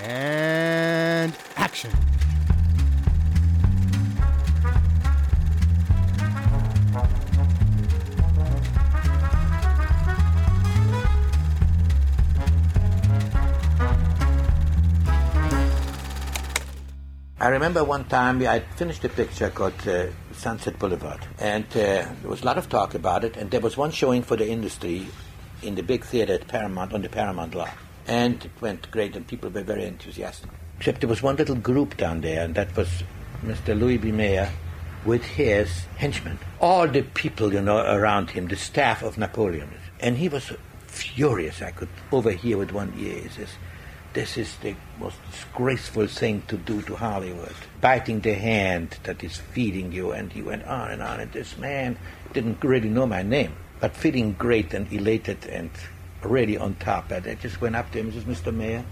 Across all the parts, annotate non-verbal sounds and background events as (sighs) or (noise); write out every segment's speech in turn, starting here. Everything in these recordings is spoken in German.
And action. I remember one time I finished a picture called uh, Sunset Boulevard, and uh, there was a lot of talk about it. And there was one showing for the industry in the big theater at Paramount on the Paramount lot, and it went great, and people were very enthusiastic. Except there was one little group down there, and that was Mr. Louis B. Mayer with his henchmen, all the people you know around him, the staff of Napoleon, and he was furious. I could overhear with one ear. He says this is the most disgraceful thing to do to Hollywood. Biting the hand that is feeding you. And he went on and on. And this man didn't really know my name, but feeling great and elated and really on top. And I just went up to him and says, Mr. Mayor,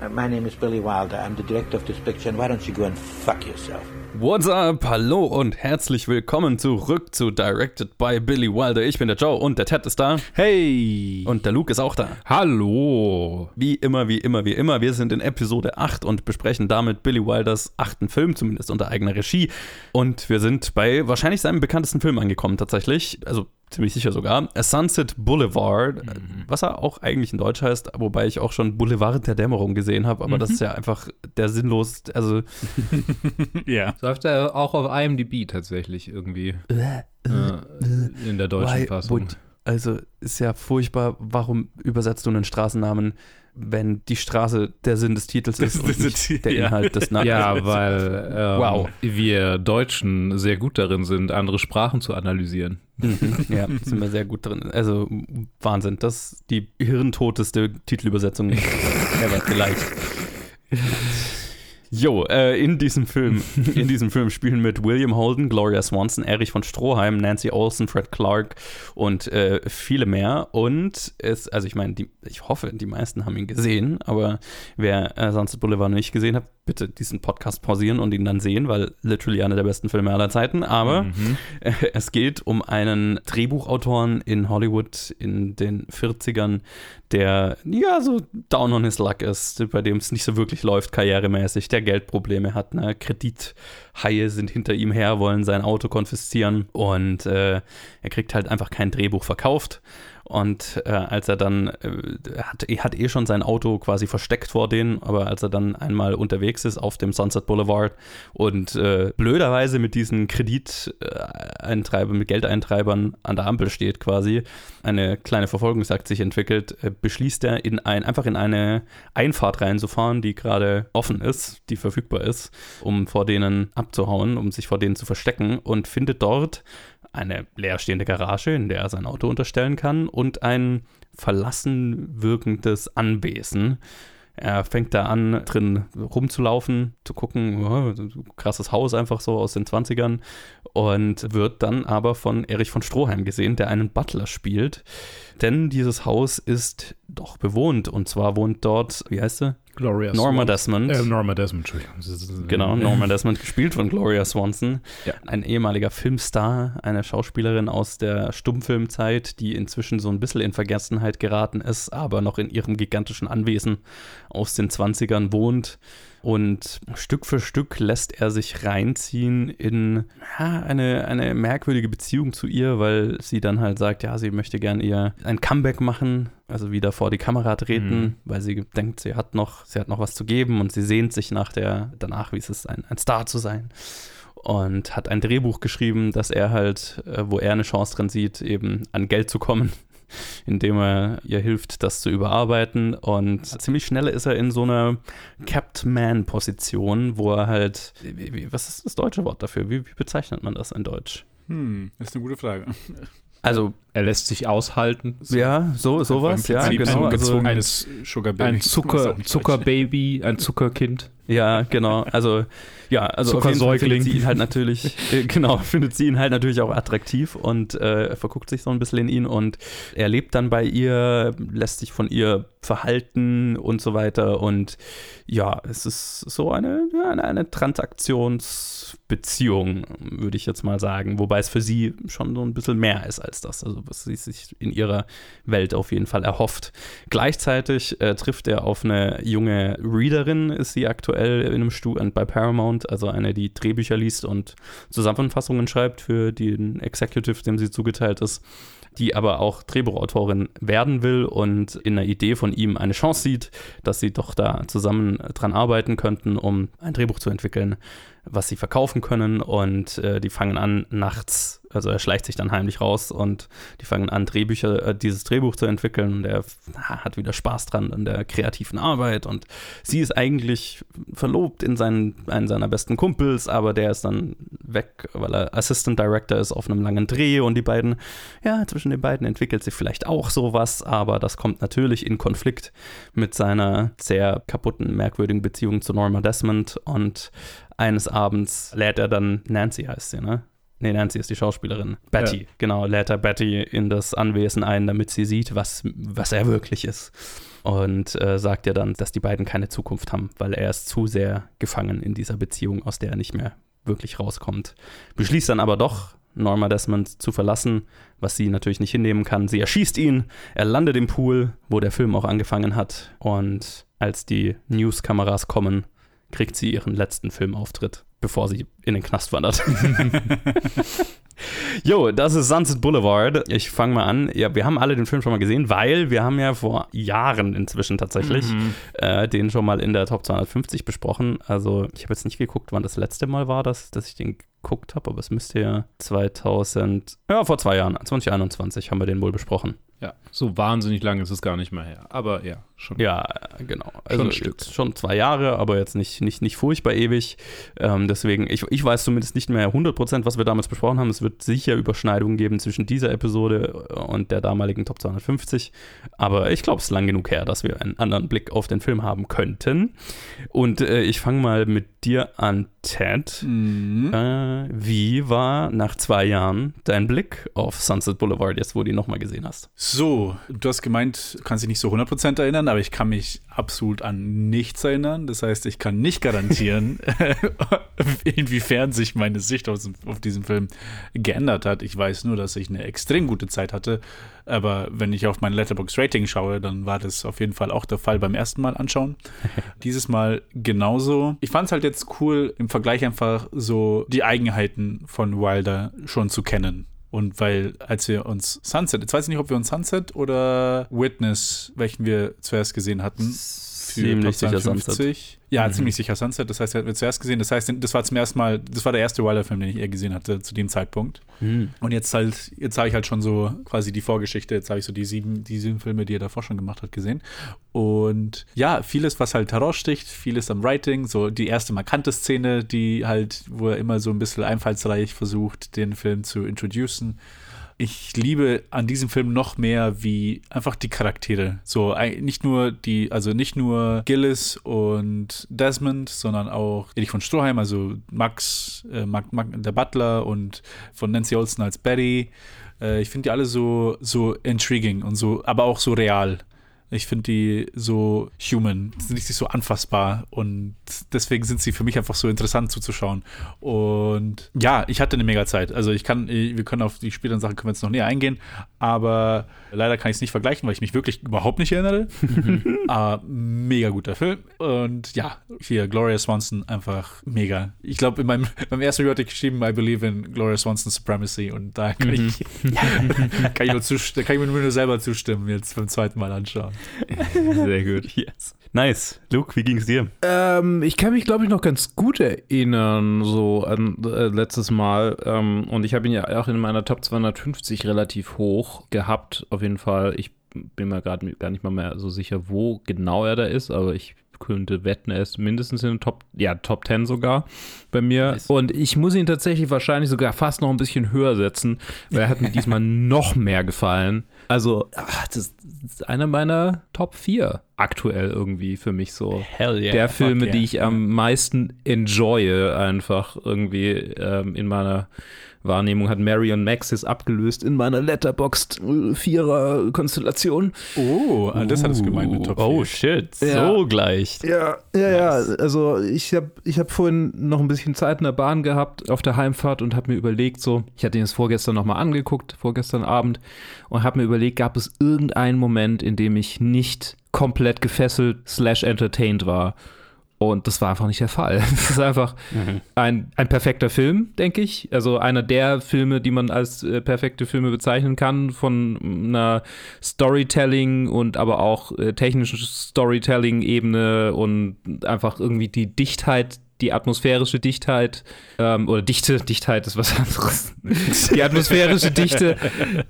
uh, my name is Billy Wilder. I'm the director of this picture. And why don't you go and fuck yourself? What's up? Hallo und herzlich willkommen zurück zu Directed by Billy Wilder. Ich bin der Joe und der Ted ist da. Hey! Und der Luke ist auch da. Hallo! Wie immer, wie immer, wie immer. Wir sind in Episode 8 und besprechen damit Billy Wilders achten Film, zumindest unter eigener Regie. Und wir sind bei wahrscheinlich seinem bekanntesten Film angekommen, tatsächlich. Also ziemlich sicher sogar. A Sunset Boulevard, mhm. was er auch eigentlich in Deutsch heißt, wobei ich auch schon Boulevard der Dämmerung gesehen habe, aber mhm. das ist ja einfach der sinnlos, also. (laughs) ja. Läuft er auch auf IMDb tatsächlich irgendwie. Äh, äh, in der deutschen Why, Fassung. Also ist ja furchtbar, warum übersetzt du einen Straßennamen, wenn die Straße der Sinn des Titels ist das, und nicht der Inhalt des Namens? Ja, weil (laughs) ähm, wow. wir Deutschen sehr gut darin sind, andere Sprachen zu analysieren. Mhm. ja, (laughs) sind wir sehr gut drin. Also Wahnsinn, das ist die hirntoteste Titelübersetzung (laughs) ever vielleicht. Jo, äh, in diesem Film, in diesem Film spielen mit William Holden, Gloria Swanson, Erich von Stroheim, Nancy Olsen, Fred Clark und äh, viele mehr. Und es, also ich meine, ich hoffe, die meisten haben ihn gesehen, aber wer äh, Sunset Boulevard nicht gesehen hat, bitte diesen Podcast pausieren und ihn dann sehen, weil literally einer der besten Filme aller Zeiten. Aber mhm. äh, (laughs) es geht um einen Drehbuchautoren in Hollywood in den 40ern, der ja so down on his luck ist, bei dem es nicht so wirklich läuft karrieremäßig, der Geldprobleme hat, ne? Kredithaie sind hinter ihm her, wollen sein Auto konfiszieren und äh, er kriegt halt einfach kein Drehbuch verkauft und äh, als er dann, äh, hat, hat eh schon sein Auto quasi versteckt vor denen, aber als er dann einmal unterwegs ist auf dem Sunset Boulevard und äh, blöderweise mit diesen Krediteintreibern, mit Geldeintreibern an der Ampel steht quasi, eine kleine Verfolgungsjagd sich entwickelt, äh, beschließt er in ein, einfach in eine Einfahrt reinzufahren, die gerade offen ist, die verfügbar ist, um vor denen abzuhauen, um sich vor denen zu verstecken und findet dort eine leerstehende Garage, in der er sein Auto unterstellen kann und ein verlassen wirkendes Anwesen. Er fängt da an, drin rumzulaufen, zu gucken, oh, krasses Haus einfach so aus den 20ern und wird dann aber von Erich von Stroheim gesehen, der einen Butler spielt. Denn dieses Haus ist doch bewohnt und zwar wohnt dort, wie heißt sie? Gloria Norma Desmond. Äh, Norma Desmond, Entschuldigung. Genau, (laughs) Norma Desmond, gespielt von Gloria Swanson. Ja. Ein ehemaliger Filmstar, eine Schauspielerin aus der Stummfilmzeit, die inzwischen so ein bisschen in Vergessenheit geraten ist, aber noch in ihrem gigantischen Anwesen aus den 20ern wohnt. Und Stück für Stück lässt er sich reinziehen in ja, eine, eine merkwürdige Beziehung zu ihr, weil sie dann halt sagt, ja, sie möchte gern ihr ein Comeback machen, also wieder vor die Kamera treten, mhm. weil sie denkt, sie hat noch, sie hat noch was zu geben und sie sehnt sich nach der, danach, wie es ist, ein, ein Star zu sein und hat ein Drehbuch geschrieben, dass er halt, äh, wo er eine Chance drin sieht, eben an Geld zu kommen indem er ihr hilft, das zu überarbeiten. Und ziemlich schnell ist er in so einer Capped Man-Position, wo er halt, was ist das deutsche Wort dafür? Wie, wie bezeichnet man das in Deutsch? Hm, ist eine gute Frage. Also er lässt sich aushalten. So ja, so sowas, ja, genau. Also, eines Sugar Baby. Ein Zucker, Zuckerbaby, ein Zuckerkind. Ja, genau. Also ja, also auf jeden Fall findet sie ihn halt natürlich, (laughs) äh, genau, findet sie ihn halt natürlich auch attraktiv und äh, verguckt sich so ein bisschen in ihn und er lebt dann bei ihr, lässt sich von ihr verhalten und so weiter und ja, es ist so eine, eine, eine Transaktionsbeziehung, würde ich jetzt mal sagen, wobei es für sie schon so ein bisschen mehr ist als das, also was sie sich in ihrer Welt auf jeden Fall erhofft. Gleichzeitig äh, trifft er auf eine junge Readerin, ist sie aktuell in einem Student bei Paramount, also eine, die Drehbücher liest und Zusammenfassungen schreibt für den Executive, dem sie zugeteilt ist die aber auch Drehbuchautorin werden will und in der Idee von ihm eine Chance sieht, dass sie doch da zusammen dran arbeiten könnten, um ein Drehbuch zu entwickeln, was sie verkaufen können. Und äh, die fangen an, nachts also er schleicht sich dann heimlich raus und die fangen an, Drehbücher, äh, dieses Drehbuch zu entwickeln und er hat wieder Spaß dran an der kreativen Arbeit und sie ist eigentlich verlobt in seinen, einen seiner besten Kumpels, aber der ist dann weg, weil er Assistant Director ist auf einem langen Dreh und die beiden, ja, zwischen den beiden entwickelt sich vielleicht auch sowas, aber das kommt natürlich in Konflikt mit seiner sehr kaputten, merkwürdigen Beziehung zu Norma Desmond und eines Abends lädt er dann, Nancy heißt sie, ne? Nee, Nancy ist die Schauspielerin. Betty, ja. genau, lädt er Betty in das Anwesen ein, damit sie sieht, was, was er wirklich ist. Und äh, sagt ihr dann, dass die beiden keine Zukunft haben, weil er ist zu sehr gefangen in dieser Beziehung, aus der er nicht mehr wirklich rauskommt. Beschließt dann aber doch, Norma Desmond zu verlassen, was sie natürlich nicht hinnehmen kann. Sie erschießt ihn, er landet im Pool, wo der Film auch angefangen hat. Und als die News-Kameras kommen, kriegt sie ihren letzten Filmauftritt bevor sie in den Knast wandert. (laughs) (laughs) Jo, das ist Sunset Boulevard. Ich fange mal an. Ja, wir haben alle den Film schon mal gesehen, weil wir haben ja vor Jahren inzwischen tatsächlich mhm. äh, den schon mal in der Top 250 besprochen. Also ich habe jetzt nicht geguckt, wann das letzte Mal war, dass, dass ich den geguckt habe, aber es müsste ja 2000, ja vor zwei Jahren, 2021 haben wir den wohl besprochen. Ja, so wahnsinnig lange ist es gar nicht mehr her. Aber ja, schon. Ja, genau. Also schon, Stück. schon zwei Jahre, aber jetzt nicht, nicht, nicht furchtbar ewig. Ähm, deswegen, ich, ich weiß zumindest nicht mehr 100%, was wir damals besprochen haben. Es wird sicher Überschneidungen geben zwischen dieser Episode und der damaligen Top 250. Aber ich glaube, es ist lang genug her, dass wir einen anderen Blick auf den Film haben könnten. Und äh, ich fange mal mit dir an, Ted. Mhm. Äh, wie war nach zwei Jahren dein Blick auf Sunset Boulevard, jetzt wo du ihn nochmal gesehen hast? So, du hast gemeint, du kannst dich nicht so 100% erinnern, aber ich kann mich absolut an nichts erinnern. Das heißt, ich kann nicht garantieren, (laughs) (laughs) inwiefern sich meine Sicht auf, auf diesen Film geändert hat. Ich weiß nur, dass ich eine extrem gute Zeit hatte. Aber wenn ich auf mein Letterbox Rating schaue, dann war das auf jeden Fall auch der Fall beim ersten Mal anschauen. (laughs) Dieses Mal genauso. Ich fand es halt jetzt cool, im Vergleich einfach so die Eigenheiten von Wilder schon zu kennen. Und weil, als wir uns Sunset, jetzt weiß ich nicht, ob wir uns Sunset oder Witness, welchen wir zuerst gesehen hatten, für ziemlich sicher Sunset. Ja, mhm. ziemlich sicher Sunset. Das heißt, er hat wir zuerst gesehen. Das heißt, das war zum ersten Mal, das war der erste Wilder-Film, den ich eher gesehen hatte zu dem Zeitpunkt. Mhm. Und jetzt halt, jetzt habe ich halt schon so quasi die Vorgeschichte. Jetzt habe ich so die sieben, die sieben Filme, die er davor schon gemacht hat, gesehen. Und ja, vieles, was halt heraussticht, vieles am Writing. So die erste markante Szene, die halt, wo er immer so ein bisschen einfallsreich versucht, den Film zu introducen ich liebe an diesem Film noch mehr wie einfach die Charaktere. So nicht nur die, also nicht nur Gillis und Desmond, sondern auch Erich von Stroheim, also Max, äh, Mac, Mac, der Butler und von Nancy Olsen als Betty. Äh, ich finde die alle so, so intriguing und so, aber auch so real. Ich finde die so human, sind nicht so anfassbar und deswegen sind sie für mich einfach so interessant zuzuschauen. Und ja, ich hatte eine mega Zeit. Also ich kann, wir können auf die späteren Sachen können wir jetzt noch näher eingehen, aber leider kann ich es nicht vergleichen, weil ich mich wirklich überhaupt nicht erinnere. aber (laughs) mega guter Film. Und ja, hier Gloria Swanson einfach mega. Ich glaube, in meinem beim ersten Review hatte ich geschrieben, I believe in Gloria Swanson's Supremacy und da kann ich, (laughs) kann ich, nur, kann ich mir nur selber zustimmen, jetzt beim zweiten Mal anschauen. (laughs) Sehr gut. Yes. Nice. Luke, wie ging es dir? Ähm, ich kann mich, glaube ich, noch ganz gut erinnern, so an äh, letztes Mal. Ähm, und ich habe ihn ja auch in meiner Top 250 relativ hoch gehabt, auf jeden Fall. Ich bin mir gerade gar nicht mal mehr so sicher, wo genau er da ist, aber ich könnte wetten, er ist mindestens in den Top, ja, Top 10 sogar bei mir. Nice. Und ich muss ihn tatsächlich wahrscheinlich sogar fast noch ein bisschen höher setzen, weil er hat mir (laughs) diesmal noch mehr gefallen. Also, ach, das ist einer meiner Top 4 aktuell irgendwie für mich so. Hell yeah. Der Filme, yeah. die ich am meisten enjoye, einfach irgendwie ähm, in meiner Wahrnehmung hat Marion Maxis abgelöst in meiner Letterboxd Vierer Konstellation. Oh, uh, das hat es gemeint mit Top 4. Oh shit, ja. so gleich. Ja, ja, nice. ja. Also ich habe ich hab vorhin noch ein bisschen Zeit in der Bahn gehabt auf der Heimfahrt und habe mir überlegt, so, ich hatte ihn jetzt vorgestern nochmal angeguckt, vorgestern Abend, und habe mir überlegt, gab es irgendeinen Moment, in dem ich nicht komplett gefesselt slash entertained war. Und das war einfach nicht der Fall. (laughs) Es ist einfach mhm. ein, ein perfekter Film, denke ich. Also einer der Filme, die man als äh, perfekte Filme bezeichnen kann, von einer Storytelling und aber auch äh, technischen Storytelling-Ebene und einfach irgendwie die Dichtheit die atmosphärische Dichtheit ähm, oder Dichte, Dichtheit ist was anderes. die atmosphärische Dichte,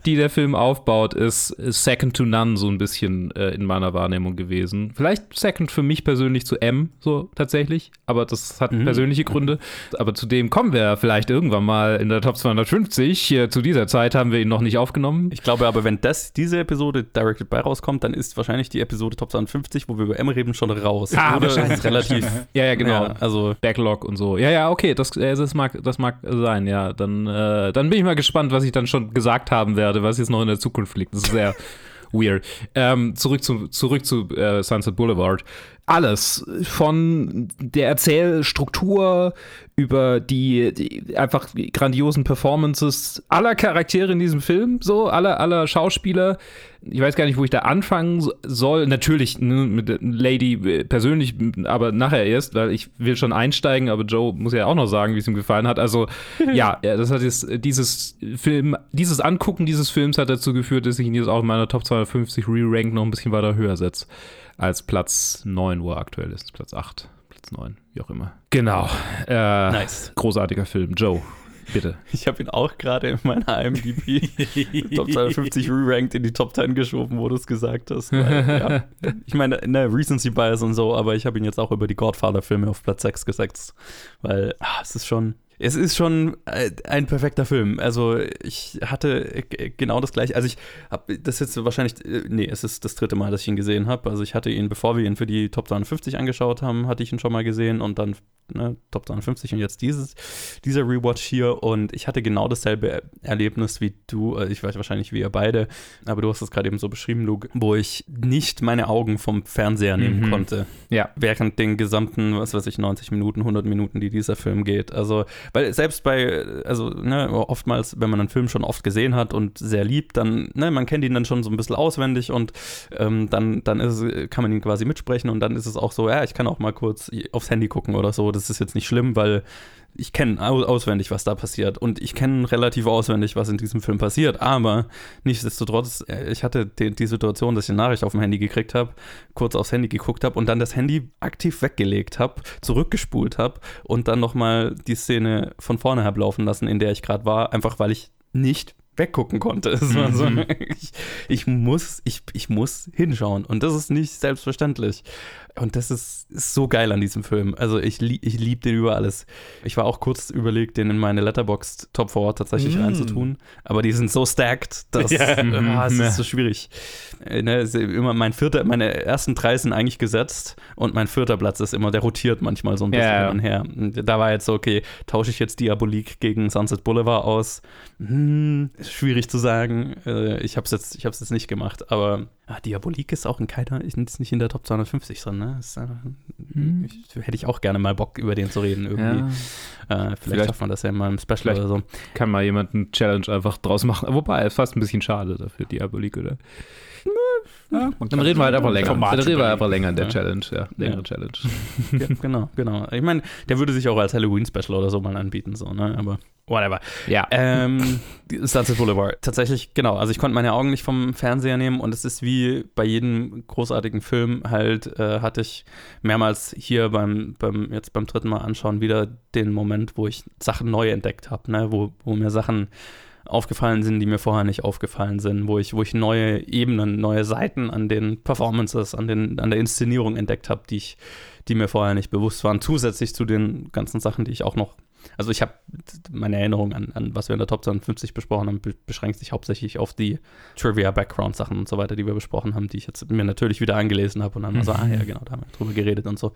die der Film aufbaut, ist, ist second to none so ein bisschen äh, in meiner Wahrnehmung gewesen. Vielleicht second für mich persönlich zu M, so tatsächlich, aber das hat mhm. persönliche Gründe. Aber zu dem kommen wir vielleicht irgendwann mal in der Top 250. Äh, zu dieser Zeit haben wir ihn noch nicht aufgenommen. Ich glaube aber, wenn das diese Episode Directed by rauskommt, dann ist wahrscheinlich die Episode Top 250, wo wir über M reden, schon raus. Ah, Oder wahrscheinlich. relativ. ja, ja, genau. Ja, also Backlog und so. Ja, ja, okay, das, das, mag, das mag sein, ja. Dann, äh, dann bin ich mal gespannt, was ich dann schon gesagt haben werde, was jetzt noch in der Zukunft liegt. Das ist sehr (laughs) weird. Ähm, zurück zu, zurück zu äh, Sunset Boulevard. Alles von der Erzählstruktur über die, die, einfach grandiosen Performances aller Charaktere in diesem Film, so aller aller Schauspieler. Ich weiß gar nicht, wo ich da anfangen soll. Natürlich ne, mit Lady äh, persönlich, aber nachher erst, weil ich will schon einsteigen, aber Joe muss ja auch noch sagen, wie es ihm gefallen hat. Also (laughs) ja, das hat jetzt dieses Film, dieses Angucken dieses Films hat dazu geführt, dass ich ihn jetzt auch in meiner Top 250 Re-Rank noch ein bisschen weiter höher setze als Platz 9, wo er aktuell ist, Platz 8. Platz 9, wie auch immer. Genau. Äh, nice. Großartiger Film. Joe, bitte. Ich habe ihn auch gerade in meiner IMDb (laughs) Top 250 re-ranked in die Top 10 geschoben, wo du es gesagt hast. Weil, ja. Ich meine, ne, Recency Bias und so, aber ich habe ihn jetzt auch über die Godfather-Filme auf Platz 6 gesetzt, weil ah, es ist schon es ist schon äh, ein perfekter Film. Also ich hatte genau das gleiche. Also ich habe das jetzt wahrscheinlich, äh, nee, es ist das dritte Mal, dass ich ihn gesehen habe. Also ich hatte ihn, bevor wir ihn für die Top 250 angeschaut haben, hatte ich ihn schon mal gesehen und dann ne, Top 250 und jetzt dieses, dieser Rewatch hier und ich hatte genau dasselbe Erlebnis wie du, äh, ich weiß wahrscheinlich wie ihr beide, aber du hast es gerade eben so beschrieben, Luke, wo ich nicht meine Augen vom Fernseher nehmen mhm. konnte. Ja. Während den gesamten, was weiß ich, 90 Minuten, 100 Minuten, die dieser Film geht. Also weil selbst bei, also ne, oftmals, wenn man einen Film schon oft gesehen hat und sehr liebt, dann, ne, man kennt ihn dann schon so ein bisschen auswendig und ähm, dann, dann ist, kann man ihn quasi mitsprechen und dann ist es auch so, ja, ich kann auch mal kurz aufs Handy gucken oder so. Das ist jetzt nicht schlimm, weil ich kenne auswendig, was da passiert. Und ich kenne relativ auswendig, was in diesem Film passiert. Aber nichtsdestotrotz, äh, ich hatte die, die Situation, dass ich eine Nachricht auf dem Handy gekriegt habe, kurz aufs Handy geguckt habe und dann das Handy aktiv weggelegt habe, zurückgespult habe und dann nochmal die Szene von vorne habe laufen lassen, in der ich gerade war, einfach weil ich nicht weggucken konnte. (laughs) Mhm. So, ich, ich, muss, ich, ich muss hinschauen. Und das ist nicht selbstverständlich. Und das ist, ist so geil an diesem Film. Also ich, ich liebe den über alles. Ich war auch kurz überlegt, den in meine Letterboxd Top 4 tatsächlich mm. reinzutun. Aber die sind so stacked, dass (laughs) ja. (laughs) ah, es ist so schwierig. Äh, ne, immer mein vierter, meine ersten drei sind eigentlich gesetzt und mein vierter Platz ist immer, der rotiert manchmal so ein bisschen yeah. hin und her. Und da war jetzt so, okay, tausche ich jetzt Diabolik gegen Sunset Boulevard aus? Hm, schwierig zu sagen. Äh, ich habe es jetzt, jetzt nicht gemacht, aber Ah, Diabolik ist auch in keiner, ist nicht in der Top 250 drin, ne? Ist, äh, hm. ich, hätte ich auch gerne mal Bock, über den zu reden irgendwie. Ja. Äh, vielleicht, vielleicht schafft man das ja mal im Special oder so. Kann mal jemand einen Challenge einfach draus machen. Wobei, ist fast ein bisschen schade dafür, Diabolik, oder? Ja, dann reden wir halt einfach länger. Dann reden wir einfach länger in der ja. Challenge, ja. Längere ja. Challenge. (laughs) Ja, genau, genau. Ich meine, der würde sich auch als Halloween-Special oder so mal anbieten, so, ne? Aber whatever. Ja. Ähm, Sunset Boulevard. Tatsächlich, genau. Also ich konnte meine Augen nicht vom Fernseher nehmen und es ist wie bei jedem großartigen Film halt, äh, hatte ich mehrmals hier beim, beim, jetzt beim dritten Mal anschauen wieder den Moment, wo ich Sachen neu entdeckt habe, ne? Wo, wo mir Sachen aufgefallen sind, die mir vorher nicht aufgefallen sind, wo ich, wo ich neue Ebenen, neue Seiten an den Performances, an, den, an der Inszenierung entdeckt habe, die die mir vorher nicht bewusst waren, zusätzlich zu den ganzen Sachen, die ich auch noch also ich habe meine Erinnerung an, an, was wir in der Top 52 besprochen haben, beschränkt sich hauptsächlich auf die Trivia-Background-Sachen und so weiter, die wir besprochen haben, die ich jetzt mir natürlich wieder angelesen habe und dann mhm. so, ah ja, genau, da haben wir drüber geredet und so.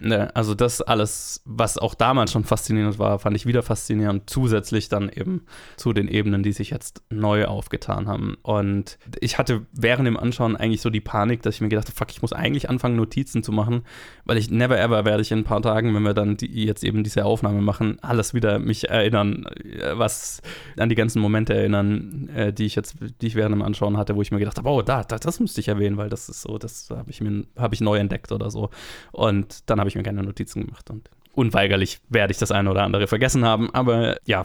Ne, also das alles, was auch damals schon faszinierend war, fand ich wieder faszinierend, zusätzlich dann eben zu den Ebenen, die sich jetzt neu aufgetan haben. Und ich hatte während dem Anschauen eigentlich so die Panik, dass ich mir gedacht habe, fuck, ich muss eigentlich anfangen, Notizen zu machen, weil ich never ever werde ich in ein paar Tagen, wenn wir dann die, jetzt eben diese Aufnahme machen, alles wieder mich erinnern, äh, was an die ganzen Momente erinnern, äh, die ich jetzt, die ich während dem Anschauen hatte, wo ich mir gedacht habe, oh, da, da das müsste ich erwähnen, weil das ist so, das habe ich mir, habe ich neu entdeckt oder so. Und dann habe ich mir keine Notizen gemacht und unweigerlich werde ich das eine oder andere vergessen haben. Aber ja,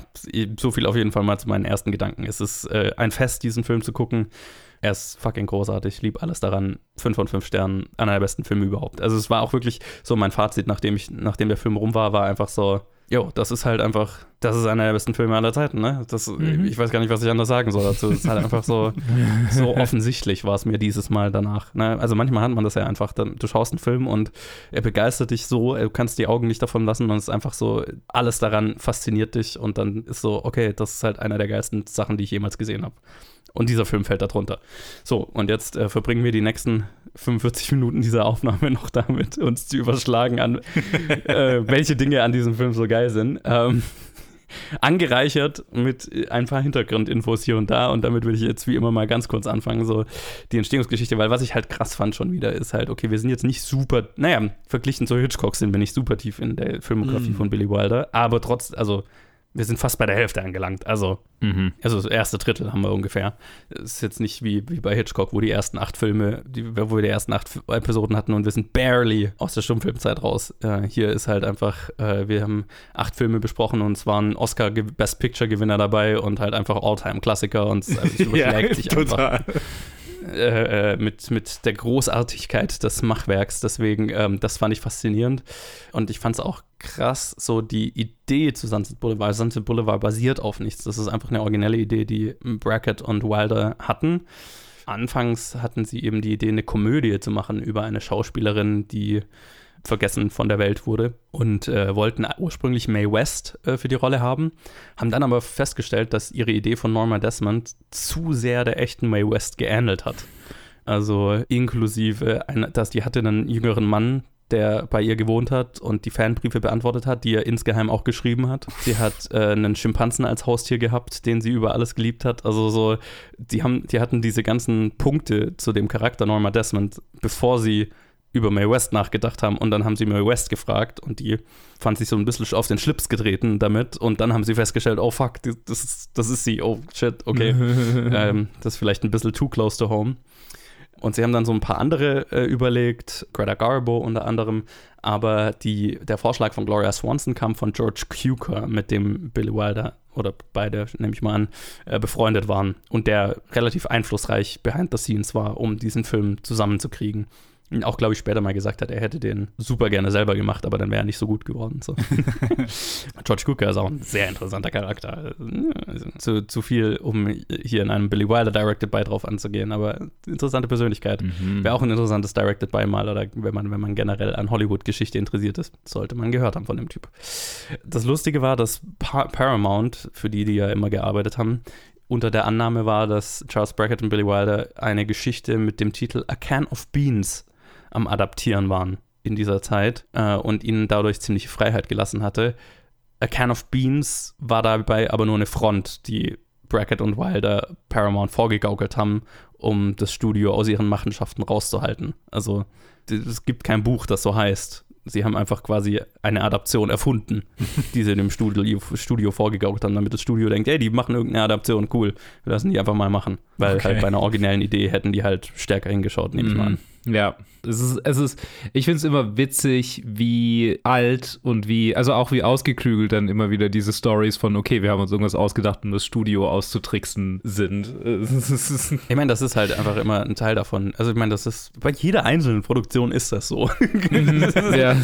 so viel auf jeden Fall mal zu meinen ersten Gedanken. Es ist äh, ein Fest, diesen Film zu gucken. Er ist fucking großartig, ich liebe alles daran. Fünf von fünf Sternen, einer der besten Filme überhaupt. Also es war auch wirklich so mein Fazit, nachdem ich, nachdem der Film rum war, war einfach so, jo, das ist halt einfach, das ist einer der besten Filme aller Zeiten, ne? Das, mhm. Ich weiß gar nicht, was ich anders sagen soll dazu. Es ist halt einfach so, (laughs) so offensichtlich war es mir dieses Mal danach. Ne? Also manchmal hat man das ja einfach, dann, du schaust einen Film und er begeistert dich so, du kannst die Augen nicht davon lassen und es ist einfach so, alles daran fasziniert dich und dann ist so, okay, das ist halt einer der geilsten Sachen, die ich jemals gesehen habe. Und dieser Film fällt darunter. So, und jetzt äh, verbringen wir die nächsten 45 Minuten dieser Aufnahme (laughs) noch damit, uns zu überschlagen an, äh, welche Dinge an diesem Film so geil sind. Ähm, angereichert mit ein paar Hintergrundinfos hier und da. Und damit würde ich jetzt wie immer mal ganz kurz anfangen, so die Entstehungsgeschichte, weil was ich halt krass fand schon wieder, ist halt, okay, wir sind jetzt nicht super, naja, verglichen zu Hitchcock sind wir nicht super tief in der Filmografie mm. von Billy Wilder, aber trotz, also wir sind fast bei der Hälfte angelangt. Also, mhm. also das erste Drittel haben wir ungefähr. Es ist jetzt nicht wie, wie bei Hitchcock, wo die ersten acht Filme, die, wo wir die ersten acht Episoden hatten und wir sind barely aus der Stummfilmzeit raus. Äh, hier ist halt einfach, äh, wir haben acht Filme besprochen und es waren Oscar Best Picture Gewinner dabei und halt einfach Alltime Klassiker und also es (laughs) überschlägt ja, sich total. einfach. Äh, mit, mit der Großartigkeit des Machwerks. Deswegen, ähm, das fand ich faszinierend. Und ich fand es auch krass, so die Idee zu Sunset Boulevard. Sunset Boulevard basiert auf nichts. Das ist einfach eine originelle Idee, die Brackett und Wilder hatten. Anfangs hatten sie eben die Idee, eine Komödie zu machen über eine Schauspielerin, die vergessen von der Welt wurde und äh, wollten ursprünglich Mae West äh, für die Rolle haben, haben dann aber festgestellt, dass ihre Idee von Norma Desmond zu sehr der echten Mae West geähnelt hat. Also inklusive, ein, dass die hatte einen jüngeren Mann, der bei ihr gewohnt hat und die Fanbriefe beantwortet hat, die er insgeheim auch geschrieben hat. Sie hat äh, einen Schimpansen als Haustier gehabt, den sie über alles geliebt hat. Also so, die haben, die hatten diese ganzen Punkte zu dem Charakter Norma Desmond, bevor sie über Mae West nachgedacht haben und dann haben sie Mae West gefragt und die fand sich so ein bisschen auf den Schlips getreten damit und dann haben sie festgestellt, oh fuck, das ist, das ist sie, oh shit, okay, (laughs) ähm, das ist vielleicht ein bisschen too close to home. Und sie haben dann so ein paar andere äh, überlegt, Greta Garbo unter anderem, aber die, der Vorschlag von Gloria Swanson kam von George Cukor, mit dem Billy Wilder oder beide, nehme ich mal an, äh, befreundet waren und der relativ einflussreich behind the scenes war, um diesen Film zusammenzukriegen auch, glaube ich, später mal gesagt hat, er hätte den super gerne selber gemacht, aber dann wäre er nicht so gut geworden. So. (laughs) George Cooker ist auch ein sehr interessanter Charakter. Also, zu, zu viel, um hier in einem Billy Wilder Directed By drauf anzugehen, aber interessante Persönlichkeit. Mhm. Wäre auch ein interessantes Directed By mal, oder wenn man, wenn man generell an Hollywood-Geschichte interessiert ist, sollte man gehört haben von dem Typ. Das Lustige war, dass Paramount, für die, die ja immer gearbeitet haben, unter der Annahme war, dass Charles Brackett und Billy Wilder eine Geschichte mit dem Titel A Can of Beans am Adaptieren waren in dieser Zeit äh, und ihnen dadurch ziemliche Freiheit gelassen hatte. A Can of Beans war dabei aber nur eine Front, die Brackett und Wilder Paramount vorgegaukelt haben, um das Studio aus ihren Machenschaften rauszuhalten. Also es gibt kein Buch, das so heißt. Sie haben einfach quasi eine Adaption erfunden, (laughs) die sie dem Studio, Studio vorgegaukelt haben, damit das Studio denkt, ey, die machen irgendeine Adaption, cool, wir lassen die einfach mal machen. Weil okay. halt bei einer originellen Idee hätten die halt stärker hingeschaut, nehme ich mal an. Ja, es ist, es ist, ich finde es immer witzig, wie alt und wie, also auch wie ausgeklügelt dann immer wieder diese Stories von, okay, wir haben uns irgendwas ausgedacht, um das Studio auszutricksen sind. (laughs) ich meine, das ist halt einfach immer ein Teil davon. Also ich meine, das ist, bei jeder einzelnen Produktion ist das so. (laughs) ja.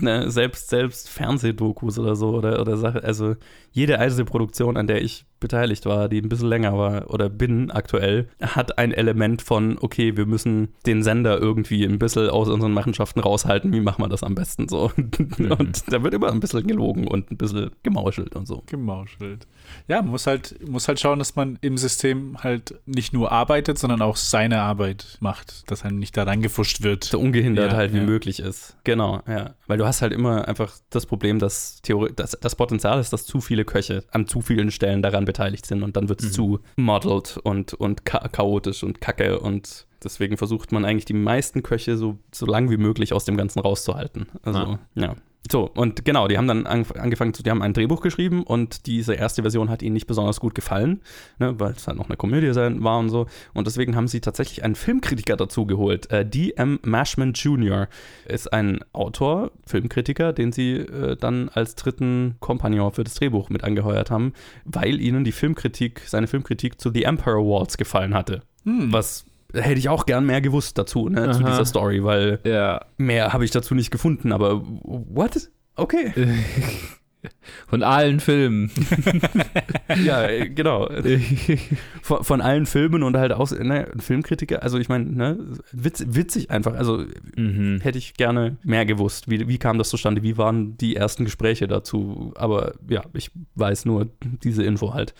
ne, selbst, selbst Fernsehdokus oder so oder, oder Sache, also jede einzelne Produktion, an der ich beteiligt war, die ein bisschen länger war oder bin aktuell, hat ein Element von, okay, wir müssen den Sender irgendwie ein bisschen aus unseren Machenschaften raushalten, wie machen wir das am besten so. (laughs) Mhm. Und da wird immer ein bisschen gelogen und ein bisschen gemauschelt und so. Gemauschelt. Ja, man muss halt, muss halt schauen, dass man im System halt nicht nur arbeitet, sondern auch seine Arbeit macht, dass einem nicht da reingefuscht wird. So ungehindert Ja, halt wie ja. möglich ist. Genau, ja. Weil du hast halt immer einfach das Problem, dass Theorie, dass das Potenzial ist, dass zu viele Köche an zu vielen Stellen daran beteiligt sind und dann wird es Mhm. zu modeled und, und cha chaotisch und kacke und deswegen versucht man eigentlich die meisten Köche so, so lang wie möglich aus dem Ganzen rauszuhalten. Also, Ah. ja. So, und genau, die haben dann ang angefangen zu, die haben ein Drehbuch geschrieben und diese erste Version hat ihnen nicht besonders gut gefallen, ne, weil es halt noch eine Komödie sein war und so. Und deswegen haben sie tatsächlich einen Filmkritiker dazu geholt. Äh, D.M. Mashman Jr. ist ein Autor, Filmkritiker, den sie äh, dann als dritten Kompagnon für das Drehbuch mit angeheuert haben, weil ihnen die Filmkritik, seine Filmkritik zu The Emperor Waltz gefallen hatte. Hm. Was hätte ich auch gern mehr gewusst dazu, ne, zu dieser Story, weil Ja. mehr habe ich dazu nicht gefunden, aber what? Okay. (laughs) Von allen Filmen. (laughs) ja, äh, genau. Von, von allen Filmen und halt auch ne, Filmkritiker, also ich meine, ne, witz, witzig einfach. Also mhm. hätte ich gerne mehr gewusst. Wie, wie kam das zustande? Wie waren die ersten Gespräche dazu? Aber ja, ich weiß nur diese Info halt.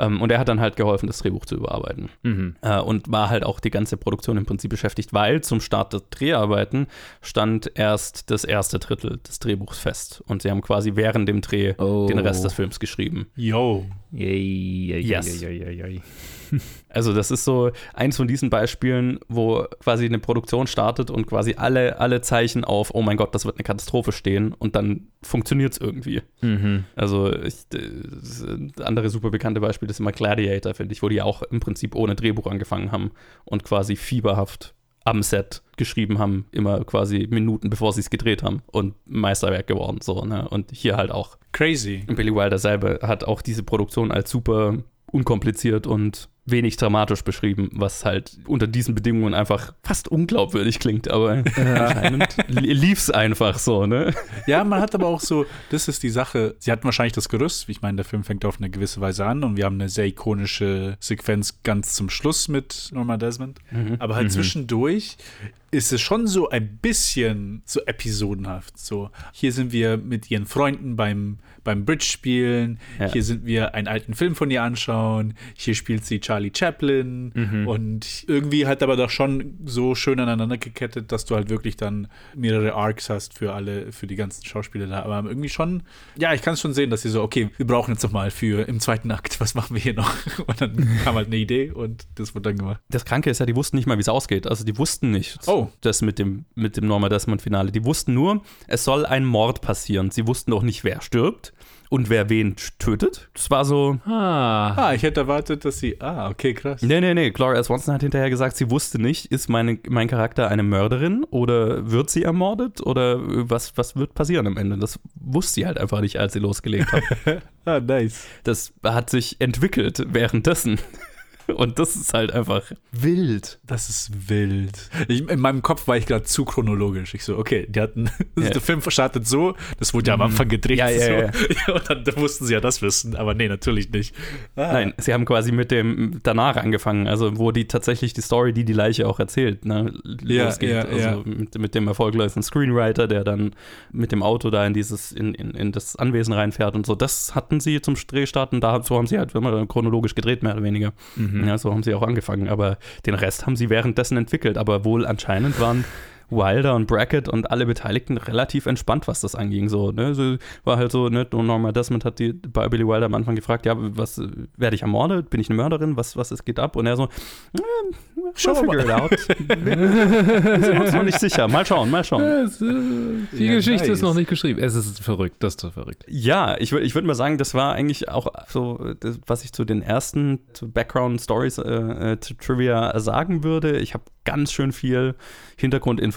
Ähm, und er hat dann halt geholfen, das Drehbuch zu überarbeiten. Mhm. Äh, und war halt auch die ganze Produktion im Prinzip beschäftigt, weil zum Start der Dreharbeiten stand erst das erste Drittel des Drehbuchs fest. Und sie haben quasi während dem Dreh Oh. den Rest des Films geschrieben. Yo. Yay, yay, Yes. yay, yay, yay. (laughs) Also das ist so eins von diesen Beispielen, wo quasi eine Produktion startet und quasi alle, alle Zeichen auf, oh mein Gott, das wird eine Katastrophe stehen und dann funktioniert es irgendwie. Mhm. Also ich, das andere super bekannte Beispiel ist immer Gladiator, finde ich, wo die auch im Prinzip ohne Drehbuch angefangen haben und quasi fieberhaft am Set geschrieben haben, immer quasi Minuten bevor sie es gedreht haben und Meisterwerk geworden so, ne? Und hier halt auch. Crazy. Und Billy Wilder selber hat auch diese Produktion als super unkompliziert und wenig dramatisch beschrieben, was halt unter diesen Bedingungen einfach fast unglaubwürdig klingt, aber anscheinend li- lief's einfach so, ne? Ja, man hat aber auch so, das ist die Sache, sie hatten wahrscheinlich das Gerüst, ich meine, der Film fängt auf eine gewisse Weise an und wir haben eine sehr ikonische Sequenz ganz zum Schluss mit Norma Desmond, aber halt zwischendurch ist es schon so ein bisschen so episodenhaft. So, hier sind wir mit ihren Freunden beim, beim Bridge spielen, Ja. hier sind wir einen alten Film von ihr anschauen, hier spielt sie Charlie Chaplin und irgendwie halt aber doch schon so schön aneinander gekettet, dass du halt wirklich dann mehrere Arcs hast für alle, für die ganzen Schauspieler da. Aber irgendwie schon, ja, ich kann es schon sehen, dass sie so, okay, wir brauchen jetzt noch mal für im zweiten Akt, was machen wir hier noch? (laughs) Und dann kam halt eine Idee und das wurde dann gemacht. Das Kranke ist ja, die wussten nicht mal, wie es ausgeht. Also die wussten nicht, Oh. das mit dem, mit dem Norma Desmond-Finale. Die wussten nur, es soll ein Mord passieren. Sie wussten auch nicht, wer stirbt und wer wen tötet. Das war so, Ah. Ah, ich hätte erwartet, dass sie, ah, okay, krass. Nee, nee, nee. Gloria Swanson hat hinterher gesagt, sie wusste nicht, ist meine, mein Charakter eine Mörderin oder wird sie ermordet oder äh, was, was wird passieren am Ende? Das wusste sie halt einfach nicht, als sie losgelegt hat. (laughs) Ah, nice. Das hat sich entwickelt währenddessen. Und das ist halt einfach wild. Das ist wild. Ich, in meinem Kopf war ich gerade zu chronologisch. Ich so, okay, die hatten, (laughs) Ja. der Film startet so, das wurde ja am Anfang gedreht. Ja, ja, so. ja. ja. (laughs) Und dann mussten sie ja das wissen, aber nee, natürlich nicht. Ah. Nein, sie haben quasi mit dem danach angefangen, also wo die tatsächlich die Story, die die Leiche auch erzählt, ne, losgeht. ja, also ja. Mit, mit dem erfolgreichen Screenwriter, der dann mit dem Auto da in dieses, in, in, in das Anwesen reinfährt und so. Das hatten sie zum Drehstart und da so haben sie halt immer chronologisch gedreht, mehr oder weniger. Mhm. Ja, so haben sie auch angefangen. Aber den Rest haben sie währenddessen entwickelt. Aber wohl anscheinend waren Wilder und Brackett und alle Beteiligten relativ entspannt, was das anging. So, ne? so war halt so, ne? Norma Desmond hat die bei Billy Wilder am Anfang gefragt, ja, was äh, werde ich ermordet? Bin ich eine Mörderin? Was, was ist, geht ab? Und er so, eh, we'll figure it out. Wir sind uns noch nicht sicher. Mal schauen, mal schauen. Es, äh, die Ja, Geschichte nice. ist noch nicht geschrieben. Es ist verrückt, das ist so verrückt. Ja, ich, ich würde mal sagen, das war eigentlich auch so, das, was ich zu den ersten zu Background Stories äh, äh, zu Trivia sagen würde. Ich habe ganz schön viel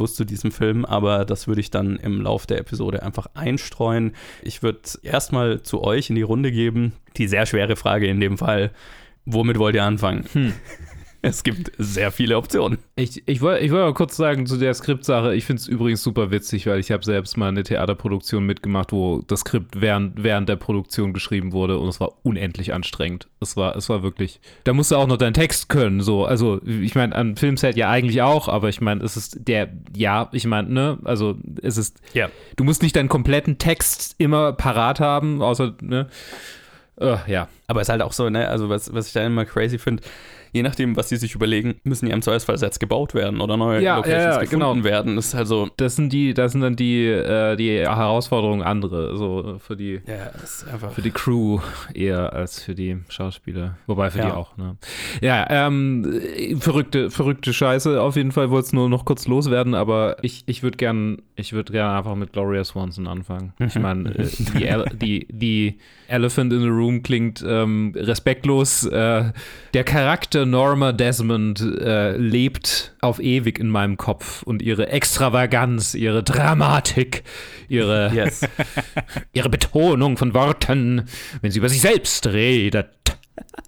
Hintergrundinfos zu diesem Film, aber das würde ich dann im Lauf der Episode einfach einstreuen. Ich würde erstmal zu euch in die Runde geben. Die sehr schwere Frage in dem Fall. Womit wollt ihr anfangen? Es gibt sehr viele Optionen. Ich, ich wollte ich wollt mal kurz sagen zu der Skriptsache. Ich finde es übrigens super witzig, weil ich habe selbst mal eine Theaterproduktion mitgemacht, wo das Skript während, während der Produktion geschrieben wurde und es war unendlich anstrengend. Es war, es war wirklich. Da musst du auch noch deinen Text können. So, also ich meine, an Filmset ja eigentlich auch, aber ich meine, es ist der, ja, ich meine, ne, also es ist. Ja. Du musst nicht deinen kompletten Text immer parat haben, außer, ne. Uh, ja. Aber es ist halt auch so, ne, also was, was ich da immer crazy finde, je nachdem, was sie sich überlegen, müssen ja im Zweifelsfall Sets gebaut werden oder neue Ja, Locations ja, ja, gefunden genau. werden. Das ist halt so, Das sind die, das sind dann die, äh, die Herausforderungen andere, so für die. Für die Crew eher als für die Schauspieler. Wobei für die auch, ne? Ja, ähm, verrückte, verrückte Scheiße. Auf jeden Fall wollte es nur noch kurz loswerden, aber ich, ich würde gern, ich würde gern einfach mit Gloria Swanson anfangen. Ich meine, äh, (laughs) die, Ele- die, die Elephant in the Room klingt ähm, respektlos. Äh, der Charakter Norma Desmond äh, lebt auf ewig in meinem Kopf und ihre Extravaganz, ihre Dramatik, ihre Yes. (laughs) ihre Betonung von Worten, wenn sie über sich selbst redet,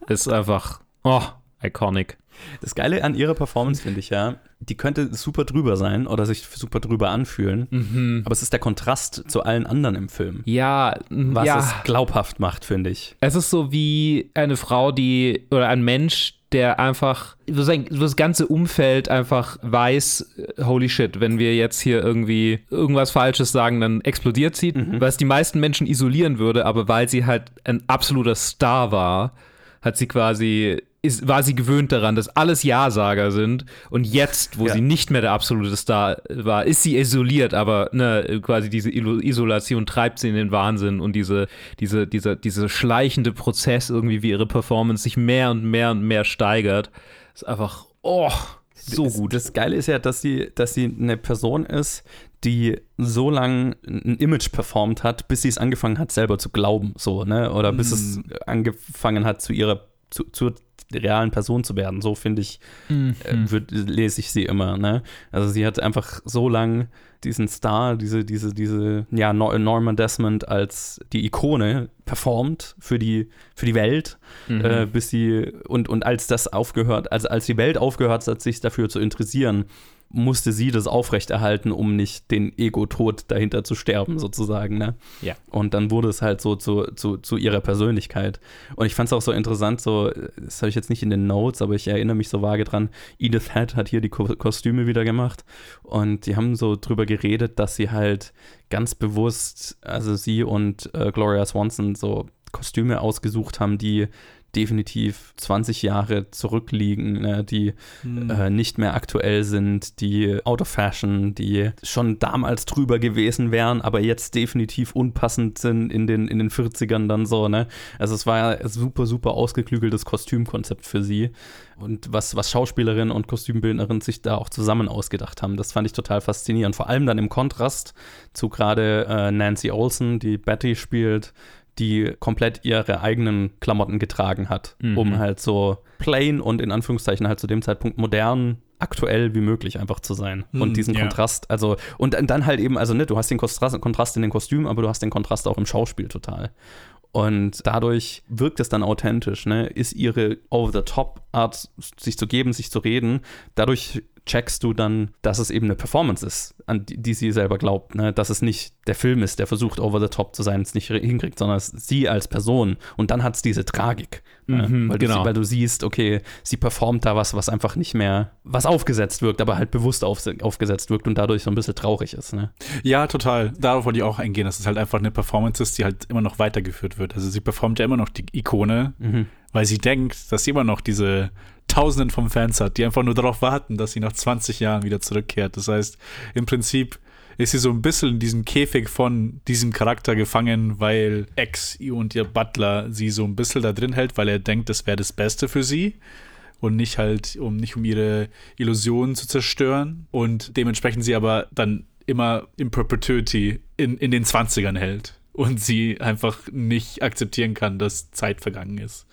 ist einfach, oh, iconic. Das Geile an ihrer Performance finde ich ja, die könnte super drüber sein oder sich super drüber anfühlen. Aber es ist der Kontrast zu allen anderen im Film. Ja, Was ja. es glaubhaft macht, finde ich. Es ist so wie eine Frau, die, oder ein Mensch, der einfach, wo sein- wo das ganze Umfeld einfach weiß, holy shit, wenn wir jetzt hier irgendwie irgendwas Falsches sagen, dann explodiert sie, was die meisten Menschen isolieren würde, aber weil sie halt ein absoluter Star war, hat sie quasi, ist, war sie gewöhnt daran, dass alles Ja-Sager sind und jetzt, wo Ja. sie nicht mehr der absolute Star war, ist sie isoliert, aber ne, quasi diese Isolation treibt sie in den Wahnsinn und diese, diese, dieser, dieser schleichende Prozess irgendwie, wie ihre Performance sich mehr und mehr und mehr steigert, ist einfach, oh, so gut. Das Geile ist ja, dass sie, dass sie eine Person ist, die so lange ein Image performt hat, bis sie es angefangen hat, selber zu glauben, so, ne? Oder bis es angefangen hat, zu ihrer, zu, zur realen Person zu werden. So finde ich, äh, würd, lese ich sie immer, ne? Also sie hat einfach so lang diesen Star, diese, diese, diese, ja, Nor- Norma Desmond als die Ikone performt für die, für die Welt, äh, bis sie, und, und als das aufgehört, also als die Welt aufgehört hat, sich dafür zu interessieren, musste sie das aufrechterhalten, um nicht den Ego-Tod dahinter zu sterben, sozusagen, ne? Ja. Und dann wurde es halt so zu, zu, zu ihrer Persönlichkeit. Und ich fand es auch so interessant, so, das habe ich jetzt nicht in den Notes, aber ich erinnere mich so vage dran, Edith Head hat hier die Ko Kostüme wieder gemacht und die haben so drüber geredet, dass sie halt ganz bewusst, also sie und äh, Gloria Swanson so Kostüme ausgesucht haben, die definitiv 20 Jahre zurückliegen, ne, die äh, nicht mehr aktuell sind, die out of fashion, die schon damals drüber gewesen wären, aber jetzt definitiv unpassend sind in den, in den 40ern dann so, ne? Also es war ja ein super, super ausgeklügeltes Kostümkonzept für sie. Und was, was Schauspielerin und Kostümbildnerin sich da auch zusammen ausgedacht haben, das fand ich total faszinierend. Vor allem dann im Kontrast zu gerade äh, Nancy Olsen, die Betty spielt, die komplett ihre eigenen Klamotten getragen hat, um halt so plain und in Anführungszeichen halt zu dem Zeitpunkt modern, aktuell wie möglich einfach zu sein. Hm, und diesen ja. Kontrast, also, und dann halt eben, also ne, du hast den Kontrast, Kontrast in den Kostümen, aber du hast den Kontrast auch im Schauspiel total. Und dadurch wirkt es dann authentisch, ne? Ist ihre Over-the-Top-Art, sich zu geben, sich zu reden, dadurch checkst du dann, dass es eben eine Performance ist, an die, die sie selber glaubt, ne? Dass es nicht der Film ist, der versucht, over the top zu sein, es nicht hinkriegt, sondern sie als Person. Und dann hat es diese Tragik. ne? Mhm, weil, du, genau. weil du siehst, okay, sie performt da was, was einfach nicht mehr, was aufgesetzt wirkt, aber halt bewusst auf, aufgesetzt wirkt und dadurch so ein bisschen traurig ist, ne? Ja, total. Darauf wollte ich auch eingehen, dass es halt einfach eine Performance ist, die halt immer noch weitergeführt wird. Also sie performt ja immer noch die Ikone, weil sie denkt, dass sie immer noch diese Tausenden von Fans hat, die einfach nur darauf warten, dass sie nach 20 Jahren wieder zurückkehrt. Das heißt, im Prinzip ist sie so ein bisschen in diesem Käfig von diesem Charakter gefangen, weil Ex und ihr Butler sie so ein bisschen da drin hält, weil er denkt, das wäre das Beste für sie und nicht halt, um nicht um ihre Illusionen zu zerstören und dementsprechend sie aber dann immer in Perpetuity in, in den 20ern hält. Und sie einfach nicht akzeptieren kann, dass Zeit vergangen ist.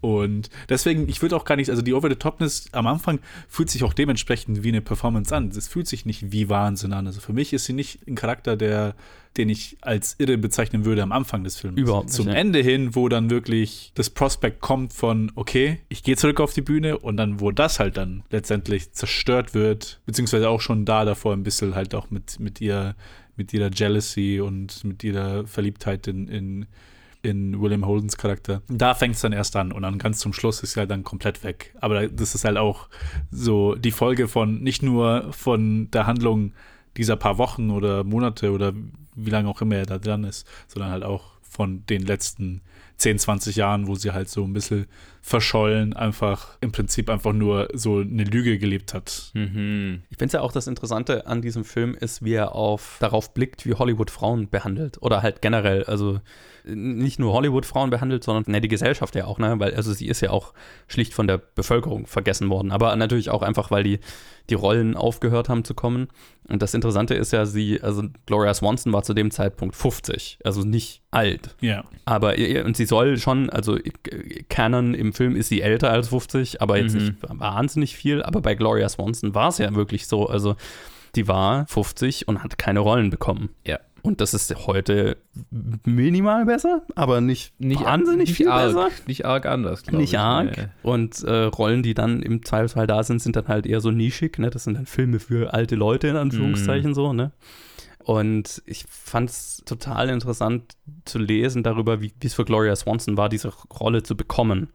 Und deswegen, ich würde auch gar nicht, also die Over-the-Topness am Anfang fühlt sich auch dementsprechend wie eine Performance an. Es fühlt sich nicht wie Wahnsinn an. Also für mich ist sie nicht ein Charakter, der, den ich als irre bezeichnen würde am Anfang des Films. Überhaupt nicht, Zum. Ende hin, wo dann wirklich das Prospekt kommt von, okay, ich gehe zurück auf die Bühne und dann, wo das halt dann letztendlich zerstört wird, beziehungsweise auch schon da davor ein bisschen halt auch mit, mit ihr, mit ihrer Jealousy und mit ihrer Verliebtheit in, in in William Holdens Charakter. Da fängt es dann erst an und dann ganz zum Schluss ist sie halt dann komplett weg. Aber das ist halt auch so die Folge von nicht nur von der Handlung dieser paar Wochen oder Monate oder wie lange auch immer er da dran ist, sondern halt auch von den letzten 10, 20 Jahren, wo sie halt so ein bisschen verschollen, einfach im Prinzip einfach nur so eine Lüge gelebt hat. Mhm. Ich finde es ja auch das Interessante an diesem Film ist, wie er auf, darauf blickt, wie Hollywood Frauen behandelt. Oder halt generell, also nicht nur Hollywood Frauen behandelt, sondern ne, die Gesellschaft ja auch, ne? Weil, also sie ist ja auch schlicht von der Bevölkerung vergessen worden. Aber natürlich auch einfach, weil die, die Rollen aufgehört haben zu kommen. Und das Interessante ist ja, sie, also Gloria Swanson war zu dem Zeitpunkt 50, also nicht alt. Ja. Aber ihr- und sie soll schon, also Canon im Film ist sie älter als 50, aber jetzt Mhm. nicht wahnsinnig viel. Aber bei Gloria Swanson war es ja wirklich so. Also die war 50 und hat keine Rollen bekommen. Ja. Und das ist heute minimal besser, aber nicht, Nicht wahnsinnig nicht viel arg, besser. Nicht arg anders, glaube Nicht ich. arg. Nee. Und äh, Rollen, die dann im Zweifelsfall da sind, sind dann halt eher so nischig. Ne? Das sind dann Filme für alte Leute, in Anführungszeichen so. Ne? Und ich fand es total interessant zu lesen darüber, wie es für Gloria Swanson war, diese Rolle zu bekommen.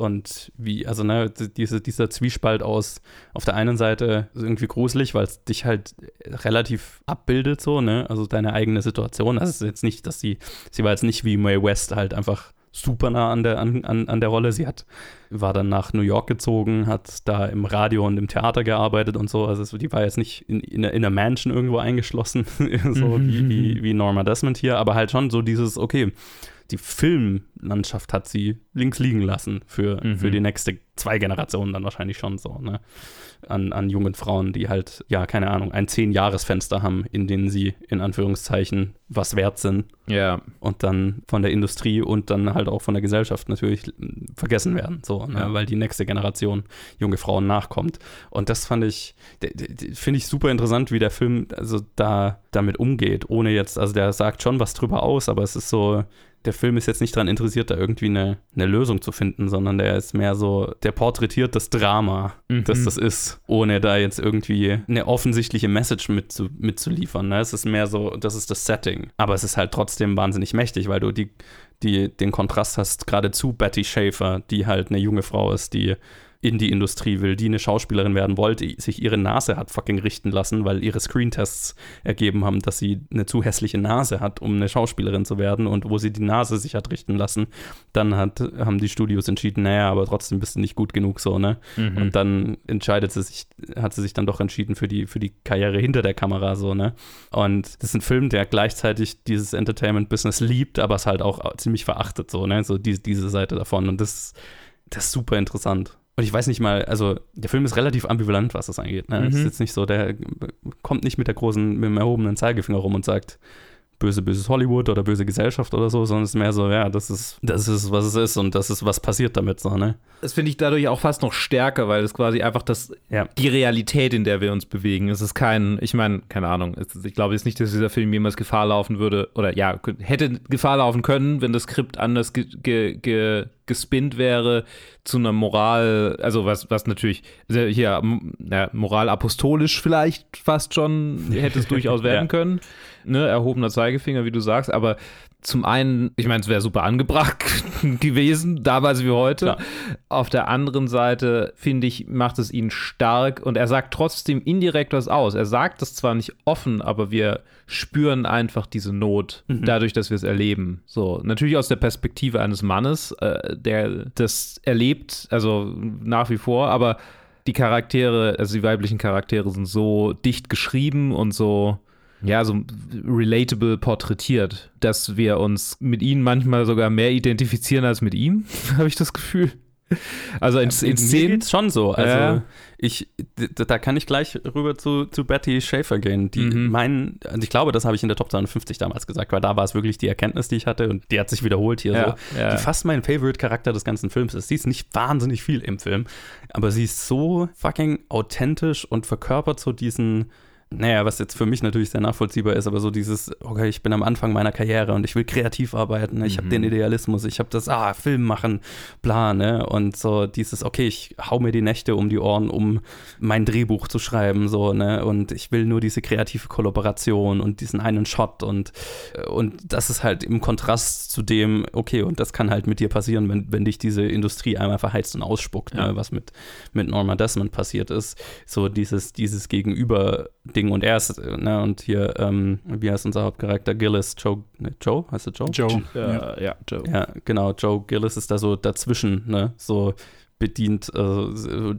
Und wie, also ne, diese, dieser Zwiespalt aus auf der einen Seite ist irgendwie gruselig, weil es dich halt relativ abbildet, so, ne? Also deine eigene Situation. Also es ist jetzt nicht, dass sie, sie war jetzt nicht wie Mae West halt einfach super nah an der, an, an, an der Rolle. Sie hat, war dann nach New York gezogen, hat da im Radio und im Theater gearbeitet und so. Also die war jetzt nicht in, in, einer- in einer Mansion irgendwo eingeschlossen, (laughs) so wie, wie, wie Norma Desmond hier, aber halt schon so dieses, okay, die Filmlandschaft hat sie links liegen lassen für, Mhm. für die nächste zwei Generationen dann wahrscheinlich schon so, ne? An, an jungen Frauen, die halt, ja, keine Ahnung, ein Zehn-Jahres-Fenster haben, in denen sie in Anführungszeichen was wert sind Ja, und dann von der Industrie und dann halt auch von der Gesellschaft natürlich vergessen werden, so, ne? Ja. weil die nächste Generation junge Frauen nachkommt. Und das fand ich, finde ich super interessant, wie der Film also da damit umgeht, ohne jetzt, also der sagt schon was drüber aus, aber es ist so, der Film ist jetzt nicht daran interessiert, da irgendwie eine, eine Lösung zu finden, sondern der ist mehr so, der porträtiert das Drama, Mhm. das das ist, ohne da jetzt irgendwie eine offensichtliche Message mitzu, mitzuliefern. Ne? Es ist mehr so, das ist das Setting. Aber es ist halt trotzdem wahnsinnig mächtig, weil du die, die, den Kontrast hast, gerade zu Betty Schaefer, die halt eine junge Frau ist, die in die Industrie will, die eine Schauspielerin werden wollte, sich ihre Nase hat fucking richten lassen, weil ihre Screentests ergeben haben, dass sie eine zu hässliche Nase hat, um eine Schauspielerin zu werden und wo sie die Nase sich hat richten lassen, dann hat, haben die Studios entschieden, naja, aber trotzdem bist du nicht gut genug so, ne? Mhm. Und dann entscheidet sie sich, hat sie sich dann doch entschieden für die, für die Karriere hinter der Kamera, so, ne? Und das ist ein Film, der gleichzeitig dieses Entertainment-Business liebt, aber es halt auch ziemlich verachtet, so, ne? So die, diese Seite davon. Und das, das ist super interessant. Und ich weiß nicht mal, also der Film ist relativ ambivalent, was das angeht. Ne? Es ist Mhm. jetzt nicht so, der kommt nicht mit der großen, mit dem erhobenen Zeigefinger rum und sagt, böse, böses Hollywood oder böse Gesellschaft oder so, sondern es ist mehr so, ja, das ist, das ist, was es ist und das ist, was passiert damit, so, ne? Das finde ich dadurch auch fast noch stärker, weil es quasi einfach das, Ja. die Realität, in der wir uns bewegen. Es ist kein, ich meine, keine Ahnung, es ich glaube jetzt nicht, dass dieser Film jemals Gefahr laufen würde, oder ja, hätte Gefahr laufen können, wenn das Skript anders ge, ge, ge, gespinnt wäre zu einer Moral, also was, was natürlich, hier, ja, moral apostolisch vielleicht fast schon, hätte es (laughs) durchaus werden Ja. können. Ne, erhobener Zeigefinger, wie du sagst, aber zum einen, ich meine, es wäre super angebracht (laughs) gewesen, damals wie heute. Klar. Auf der anderen Seite, finde ich, macht es ihn stark und er sagt trotzdem indirekt was aus. Er sagt es zwar nicht offen, aber wir spüren einfach diese Not, dadurch, dass wir es erleben. So, natürlich aus der Perspektive eines Mannes, äh, der das erlebt, also nach wie vor, aber die Charaktere, also die weiblichen Charaktere sind so dicht geschrieben und so ja, so relatable porträtiert, dass wir uns mit ihnen manchmal sogar mehr identifizieren als mit ihm, (laughs) habe ich das Gefühl. (laughs) Also in, in Szenen geht's schon so. Also Ja. ich, da kann ich gleich rüber zu, zu Betty Schaefer gehen. Die Mhm. meinen, also ich glaube, das habe ich in der Top 250 damals gesagt, weil da war es wirklich die Erkenntnis, die ich hatte und die hat sich wiederholt hier Ja, so. ja. Die fast mein Favorite-Charakter des ganzen Films ist. Sie ist nicht wahnsinnig viel im Film, aber sie ist so fucking authentisch und verkörpert so diesen naja, was jetzt für mich natürlich sehr nachvollziehbar ist, aber so dieses, okay, ich bin am Anfang meiner Karriere und ich will kreativ arbeiten, ich habe Mhm. den Idealismus, ich habe das, ah, Film machen, bla, ne, und so dieses, okay, ich hau mir die Nächte um die Ohren, um mein Drehbuch zu schreiben, so, ne, und ich will nur diese kreative Kollaboration und diesen einen Shot und, und das ist halt im Kontrast zu dem, okay, und das kann halt mit dir passieren, wenn, wenn dich diese Industrie einmal verheizt und ausspuckt, Ja. ne, was mit, mit Norma Desmond passiert ist, so dieses, dieses Gegenüber-Ding und er ist, äh, ne, und hier, ähm, wie heißt unser Hauptcharakter, Gillis, Joe, ne, Joe, heißt er Joe? Joe. ja, ja, Joe. Ja, genau, Joe Gillis ist da so dazwischen, ne, so bedient, also so,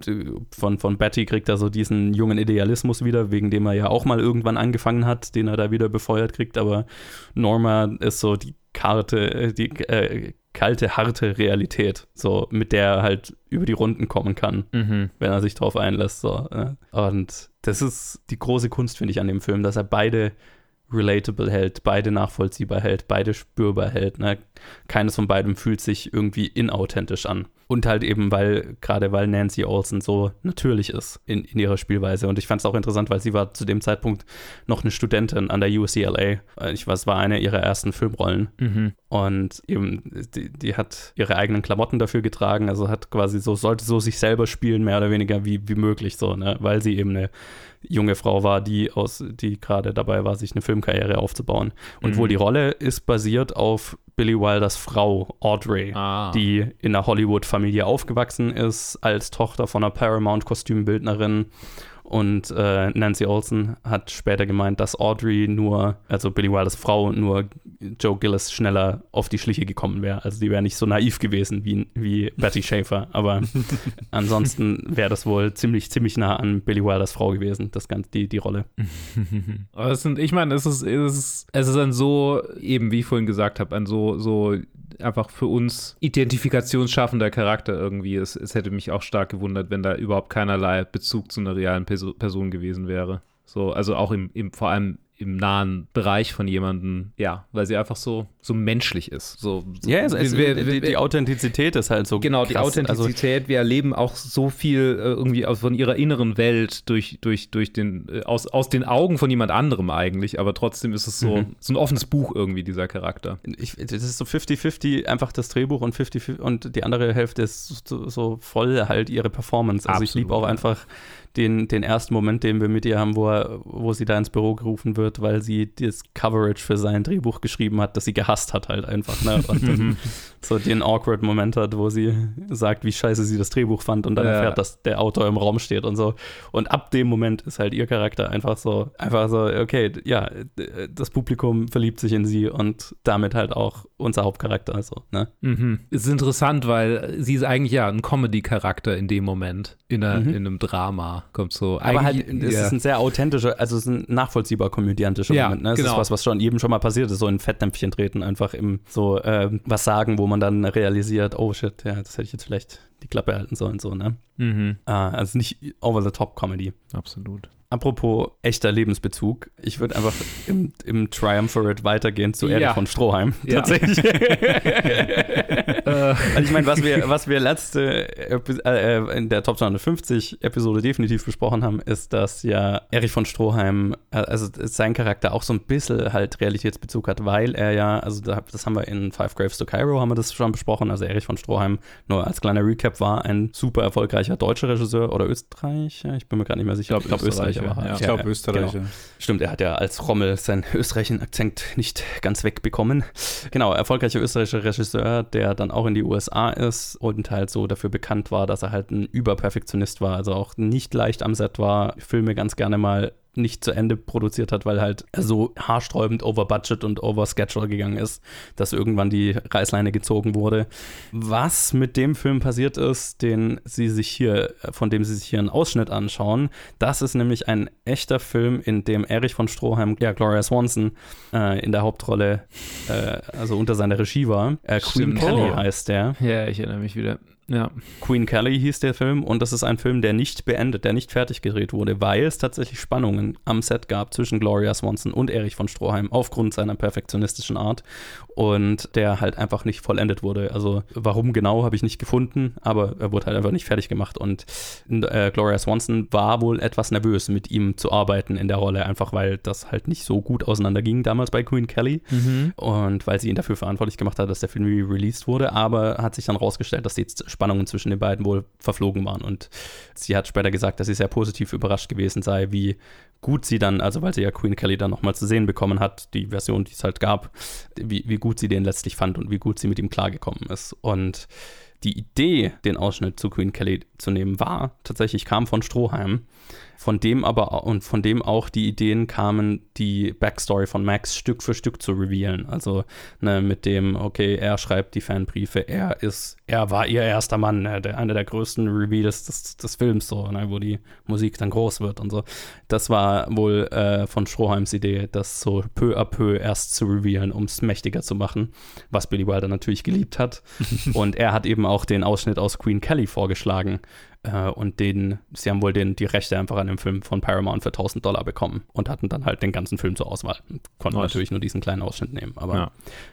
von, von Betty kriegt er so diesen jungen Idealismus wieder, wegen dem er ja auch mal irgendwann angefangen hat, den er da wieder befeuert kriegt, aber Norma ist so die Karte, äh, die äh, kalte, harte Realität, so mit der er halt über die Runden kommen kann Mhm. wenn er sich drauf einlässt. So, ne? Und das ist die große Kunst, finde ich, an dem Film, dass er beide relatable hält, beide nachvollziehbar hält, beide spürbar hält. Ne? Keines von beiden fühlt sich irgendwie inauthentisch an. Und halt eben, weil, gerade weil Nancy Olsen so natürlich ist in, in ihrer Spielweise. Und ich fand es auch interessant, weil sie war zu dem Zeitpunkt noch eine Studentin an der UCLA. Ich weiß, es war eine ihrer ersten Filmrollen. Mhm. Und eben, die, die hat ihre eigenen Klamotten dafür getragen, also hat quasi so, sollte so sich selber spielen, mehr oder weniger wie, wie möglich, so, ne? Weil sie eben eine junge Frau war, die aus, die gerade dabei war, sich eine Filmkarriere aufzubauen. Und Mhm. wohl die Rolle ist basiert auf Billy Wilders Frau, Audrey, Ah. die in einer Hollywood-Familie aufgewachsen ist, als Tochter von einer Paramount-Kostümbildnerin. Und äh, Nancy Olsen hat später gemeint, dass Audrey nur, also Billy Wilders Frau, nur Joe Gillis schneller auf die Schliche gekommen wäre. Also die wäre nicht so naiv gewesen wie, wie Betty Schaefer. Aber (laughs) ansonsten wäre das wohl ziemlich, ziemlich nah an Billy Wilders Frau gewesen, das Ganze, die, die Rolle. (laughs) Aber sind, ich meine, es ist, es ist, es ist ein so, eben wie ich vorhin gesagt habe, ein so, so einfach für uns identifikationsschaffender Charakter irgendwie. Es, es hätte mich auch stark gewundert, wenn da überhaupt keinerlei Bezug zu einer realen Perso Person gewesen wäre. So, also auch im, im, vor allem im nahen Bereich von jemandem, ja, weil sie einfach so, so menschlich ist. So, so Ja, es, es, wir- die, die Authentizität ist halt so Genau, die krass. Also, Authentizität. wir erleben auch so viel äh, irgendwie aus, von ihrer inneren Welt durch, durch, durch den, äh, aus, aus den Augen von jemand anderem eigentlich, aber trotzdem ist es so, Mhm. so ein offenes Buch irgendwie, dieser Charakter. ich, das ist so 50-50 einfach das Drehbuch und 50 und die andere Hälfte ist so, so voll halt ihre Performance. Also ich Absolut, liebe auch einfach den, den ersten Moment, den wir mit ihr haben, wo, er, wo sie da ins Büro gerufen wird, weil sie das Coverage für sein Drehbuch geschrieben hat, das sie gehasst hat halt einfach. Ne? (laughs) Und so den awkward Moment hat, wo sie sagt, wie scheiße sie das Drehbuch fand und dann Ja. erfährt, dass der Autor im Raum steht und so. Und ab dem Moment ist halt ihr Charakter einfach so, einfach so, okay, ja, das Publikum verliebt sich in sie und damit halt auch unser Hauptcharakter. Also, ne? Mhm. Es ist interessant, weil sie ist eigentlich ja ein Comedy-Charakter in dem Moment, in, einer, Mhm. in einem Drama. Kommt so. Aber halt, es ja. ist ein sehr authentischer, also es ist ein nachvollziehbar komödiantischer Ja, Moment. Ne? Es genau. ist was, was schon jedem schon mal passiert ist, so in Fettnäpfchen treten, einfach im so ähm, was sagen, wo man dann realisiert, oh shit, ja, das hätte ich jetzt vielleicht die Klappe halten sollen, so, ne? Mhm. Ah, also nicht over-the-top-Comedy. Absolut. Apropos echter Lebensbezug, ich würde einfach im, im Triumvirate weitergehen zu Erich Ja. von Stroheim. Ja. Tatsächlich. (laughs) Äh, Also ich meine, was wir, was wir letzte Epi äh, in der Top 250 Episode definitiv besprochen haben, ist, dass ja Erich von Stroheim, äh, also sein Charakter auch so ein bisschen halt Realitätsbezug hat, weil er ja, also da, das haben wir in Five Graves to Cairo, haben wir das schon besprochen, also Erich von Stroheim, nur als kleiner Recap, war ein super erfolgreicher deutscher Regisseur oder Österreicher, ich bin mir gar nicht mehr sicher, Ich glaub, Österreicher, war er. ja. Ich glaube, Österreicher. Genau. Stimmt, er hat ja als Rommel seinen (laughs) österreichischen Akzent nicht ganz wegbekommen. Genau, erfolgreicher österreichischer Regisseur, der dann auch in die USA ist und halt so dafür bekannt war, dass er halt ein Überperfektionist war, also auch nicht leicht am Set war, Filme ganz gerne mal nicht zu Ende produziert hat, weil halt so haarsträubend over Budget und over Schedule gegangen ist, dass irgendwann die Reißleine gezogen wurde. Was mit dem Film passiert ist, den sie sich hier, von dem sie sich hier einen Ausschnitt anschauen, das ist nämlich ein echter Film, in dem Erich von Stroheim, ja, Gloria Swanson äh, in der Hauptrolle, äh, also unter seiner Regie war. Äh, Queen. Kelly Oh. heißt der. ja, ich erinnere mich wieder. Ja. Queen Kelly hieß der Film und das ist ein Film, der nicht beendet, der nicht fertig gedreht wurde, weil es tatsächlich Spannungen am Set gab zwischen Gloria Swanson und Erich von Stroheim aufgrund seiner perfektionistischen Art und der halt einfach nicht vollendet wurde. Also warum genau, habe ich nicht gefunden, aber er wurde halt einfach nicht fertig gemacht und äh, Gloria Swanson war wohl etwas nervös, mit ihm zu arbeiten in der Rolle, einfach weil das halt nicht so gut auseinanderging damals bei Queen Kelly Mhm. und weil sie ihn dafür verantwortlich gemacht hat, dass der Film released wurde, aber hat sich dann rausgestellt, dass die Spannungen zwischen den beiden wohl verflogen waren und sie hat später gesagt, dass sie sehr positiv überrascht gewesen sei, wie gut sie dann, also weil sie ja Queen Kelly dann nochmal zu sehen bekommen hat, die Version, die es halt gab, wie, wie gut sie den letztlich fand und wie gut sie mit ihm klargekommen ist. Und die Idee, den Ausschnitt zu Queen Kelly zu nehmen, war tatsächlich, kam von Stroheim, von dem aber und von dem auch die Ideen kamen, die Backstory von Max Stück für Stück zu revealen. Also ne, mit dem, okay, er schreibt die Fanbriefe, er ist, er war ihr erster Mann, ne, der, einer der größten Reveals des, des Films, so, ne, wo die Musik dann groß wird und so. Das war wohl äh, von Stroheims Idee, das so peu à peu erst zu revealen, um es mächtiger zu machen, was Billy Wilder natürlich geliebt hat. (laughs) und er hat eben auch den Ausschnitt aus Queen Kelly vorgeschlagen. Äh, und den, sie haben wohl den, die Rechte einfach an dem Film von Paramount für 1000 Dollar bekommen und hatten dann halt den ganzen Film zur Auswahl. Konnten Nice. natürlich nur diesen kleinen Ausschnitt nehmen. Aber Ja.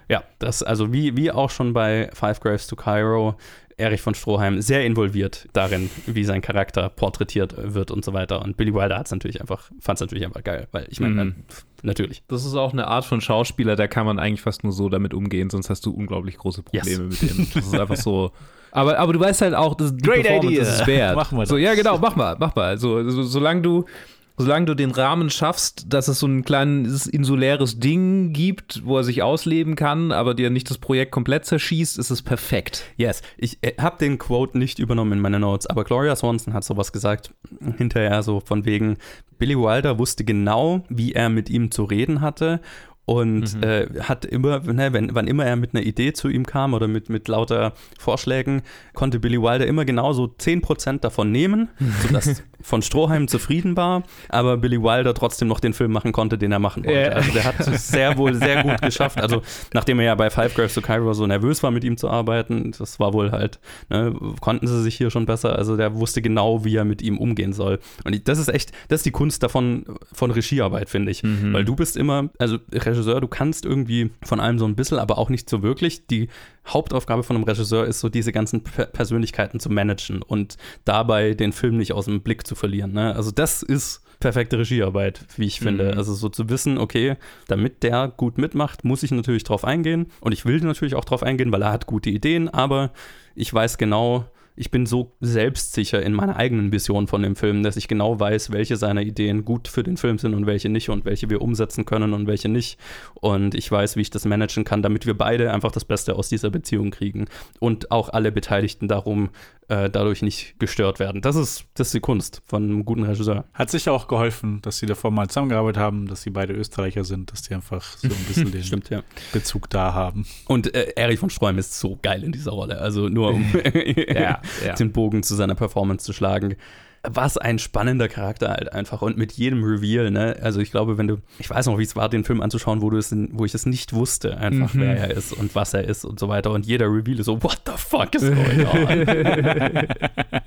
ja, das, also wie, wie auch schon bei Five Graves to Cairo, Erich von Stroheim sehr involviert darin, wie sein Charakter porträtiert wird und so weiter. Und Billy Wilder hat es natürlich einfach, fand es natürlich einfach geil, weil ich meine, Mhm. Natürlich. Das ist auch eine Art von Schauspieler, da kann man eigentlich fast nur so damit umgehen, sonst hast du unglaublich große Probleme mit dem. Das ist einfach so. (laughs) Aber, aber du weißt halt auch, dass die Great Performance idea. ist es wert. Machen wir das. So, ja, genau, mach mal, mach mal. Also, so, solange du, solange du den Rahmen schaffst, dass es so ein kleines insuläres Ding gibt, wo er sich ausleben kann, aber dir nicht das Projekt komplett zerschießt, ist es perfekt. Yes, ich äh, habe den Quote nicht übernommen in meine Notes, aber Gloria Swanson hat sowas gesagt, hinterher so von wegen, Billy Wilder wusste genau, wie er mit ihm zu reden hatte und äh, hat immer, ne, wenn, wann immer er mit einer Idee zu ihm kam oder mit, mit lauter Vorschlägen, konnte Billy Wilder immer genau so 10% davon nehmen, (laughs) sodass von Stroheim zufrieden war, aber Billy Wilder trotzdem noch den Film machen konnte, den er machen wollte. Ja. Also der hat es (laughs) sehr wohl sehr gut geschafft. Also nachdem er ja bei Five Graves to Cairo so nervös war, mit ihm zu arbeiten, das war wohl halt, ne, konnten sie sich hier schon besser. Also der wusste genau, wie er mit ihm umgehen soll. Und das ist echt, das ist die Kunst davon, von Regiearbeit, finde ich. Weil du bist immer, also Regisseur, du kannst irgendwie von allem so ein bisschen, aber auch nicht so wirklich. Die Hauptaufgabe von einem Regisseur ist so, diese ganzen Per- Persönlichkeiten zu managen und dabei den Film nicht aus dem Blick zu verlieren. Ne? Also das ist perfekte Regiearbeit, wie ich finde. Also so zu wissen, okay, damit der gut mitmacht, muss ich natürlich drauf eingehen. Und ich will natürlich auch drauf eingehen, weil er hat gute Ideen, aber ich weiß genau, ich bin so selbstsicher in meiner eigenen Vision von dem Film, dass ich genau weiß, welche seiner Ideen gut für den Film sind und welche nicht und welche wir umsetzen können und welche nicht. Und ich weiß, wie ich das managen kann, damit wir beide einfach das Beste aus dieser Beziehung kriegen und auch alle Beteiligten darum äh, dadurch nicht gestört werden. Das ist, das ist die Kunst von einem guten Regisseur. Hat sicher auch geholfen, dass sie davor mal zusammengearbeitet haben, dass sie beide Österreicher sind, dass die einfach so ein bisschen (laughs) den Stimmt, ja. Bezug da haben. Und äh, Erich von Stroheim ist so geil in dieser Rolle. Also nur um (laughs) (laughs) Ja, ja. den Bogen zu seiner Performance zu schlagen. Was ein spannender Charakter halt einfach. Und mit jedem Reveal, ne? Also ich glaube, wenn du, ich weiß noch, wie es war, den Film anzuschauen, wo du es, wo ich es nicht wusste, einfach Mhm. wer er ist und was er ist und so weiter. Und jeder Reveal ist so, what the fuck is going on?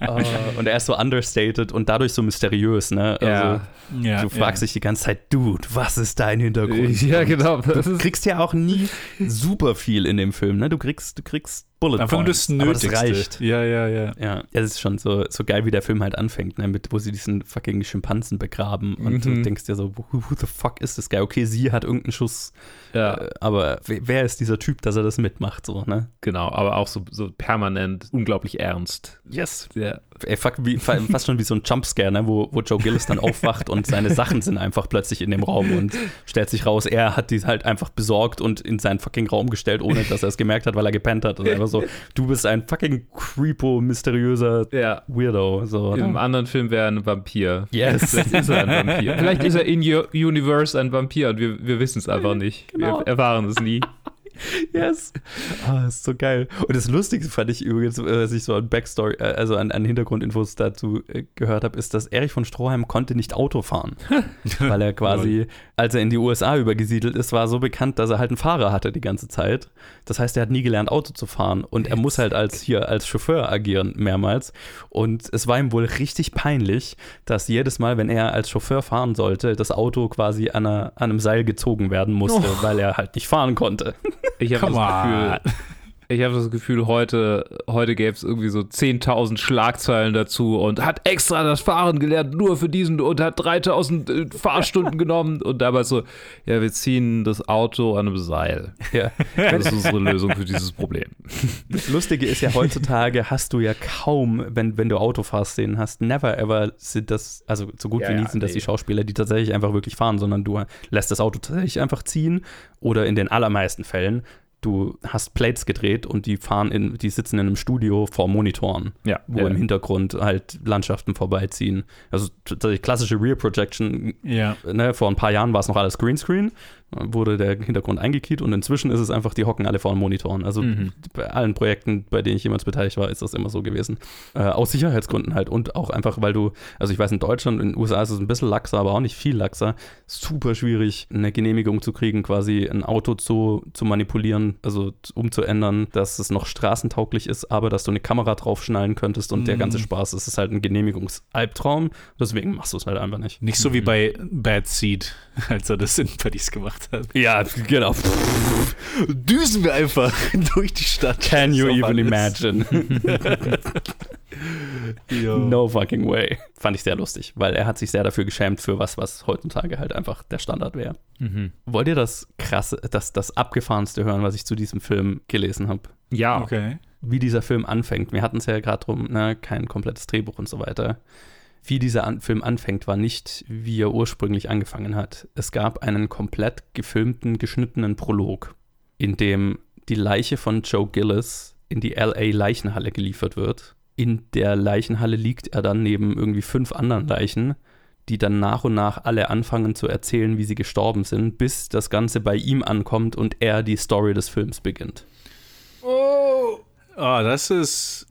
Ah, (laughs) und er ist so understated und dadurch so mysteriös, ne? Also, Ja. Ja, Du fragst dich die ganze Zeit, Dude, was ist dein Hintergrund? Ja, genau. Du kriegst ja auch nie super viel in dem Film, ne? Du kriegst, du kriegst Bullet Einfach nur das Points, aber Nötigste. das reicht. Ja, ja, ja. Ja, es ist schon so, so geil, wie der Film halt anfängt, ne? mit, wo sie diesen fucking Schimpansen begraben und du Mhm. denkst dir so, who, who the fuck ist das guy? Okay, sie hat irgendeinen Schuss, ja, äh, aber wer, ist dieser Typ, dass er das mitmacht, so, ne? genau. Aber auch so, so permanent unglaublich ernst. Yes. Ja. Ey, fuck, wie, fa- fast schon wie so ein Jumpscare, ne? wo, wo Joe Gillis dann aufwacht und seine Sachen sind einfach plötzlich in dem Raum und stellt sich raus, er hat die halt einfach besorgt und in seinen fucking Raum gestellt, ohne dass er es gemerkt hat, weil er gepennt hat. Und (laughs) einfach so, du bist ein fucking creepo, mysteriöser Ja. Weirdo. So, In einem ne? anderen Film wäre er ein Vampir. Yes. Vielleicht ist er ein Vampir. Vielleicht ist er in your Universe ein Vampir und wir, wir wissen es einfach nicht. Genau. Wir erfahren es nie. (laughs) yes. Ah, ist so geil. Und das Lustigste fand ich übrigens, was ich so an Backstory, äh, also an, an Hintergrundinfos dazu äh, gehört habe, ist, dass Erich von Stroheim konnte nicht Auto fahren. (laughs) weil er quasi, als er in die USA übergesiedelt ist, war so bekannt, dass er halt einen Fahrer hatte die ganze Zeit. Das heißt, er hat nie gelernt, Auto zu fahren. Und er muss halt als hier als Chauffeur agieren mehrmals. Und es war ihm wohl richtig peinlich, dass jedes Mal, wenn er als Chauffeur fahren sollte, das Auto quasi an, einer, an einem Seil gezogen werden musste, oh. weil er halt nicht fahren konnte. Ich habe das Gefühl, ich habe das Gefühl, heute, heute gäbe es irgendwie so 10.000 Schlagzeilen dazu und hat extra das Fahren gelernt, nur für diesen und hat 3.000 äh, Fahrstunden (laughs) genommen und dabei so, ja, wir ziehen das Auto an einem Seil. Ja. Das ist unsere Lösung für dieses Problem. Das Lustige ist ja, heutzutage hast du ja kaum, wenn, wenn du Autofahrszenen hast, never ever sind das, also so gut ja, wie nie sind das nee. die Schauspieler, die tatsächlich einfach wirklich fahren, sondern du lässt das Auto tatsächlich einfach ziehen oder in den allermeisten Fällen du hast Plates gedreht und die fahren in, die sitzen in einem Studio vor Monitoren, ja, wo ja. im Hintergrund halt Landschaften vorbeiziehen. Also klassische Rear Projection. Ja. Ne, vor ein paar Jahren war es noch alles Greenscreen wurde der Hintergrund eingekeyt und inzwischen ist es einfach, die hocken alle vor den Monitoren. Also mhm. bei allen Projekten, bei denen ich jemals beteiligt war, ist das immer so gewesen. Äh, aus Sicherheitsgründen halt und auch einfach, weil du, also ich weiß, in Deutschland, in den USA ist es ein bisschen laxer, aber auch nicht viel laxer. Super schwierig, eine Genehmigung zu kriegen, quasi ein Auto zu, zu manipulieren, also umzuändern, dass es noch straßentauglich ist, aber dass du eine Kamera draufschnallen könntest und mhm. der ganze Spaß. Es ist halt ein Genehmigungsalbtraum, deswegen machst du es halt einfach nicht. Nicht so mhm. wie bei Bad Seed, (laughs) als er das in Paris gemacht hat gemacht hat. Ja, genau. Düsen wir einfach (laughs) durch die Stadt. Can you even imagine? (laughs) no fucking way. Fand ich sehr lustig, weil er hat sich sehr dafür geschämt für was, was heutzutage halt einfach der Standard wäre. Mhm. Wollt ihr das krasse, das, das abgefahrenste hören, was ich zu diesem Film gelesen habe? Ja. Okay. Wie dieser Film anfängt. Wir hatten es ja gerade drum, ne, kein komplettes Drehbuch und so weiter wie dieser An Film anfängt, war nicht, wie er ursprünglich angefangen hat. Es gab einen komplett gefilmten, geschnittenen Prolog, in dem die Leiche von Joe Gillis in die LA Leichenhalle geliefert wird. In der Leichenhalle liegt er dann neben irgendwie fünf anderen Leichen, die dann nach und nach alle anfangen zu erzählen, wie sie gestorben sind, bis das Ganze bei ihm ankommt und er die Story des Films beginnt. Oh. Oh, das ist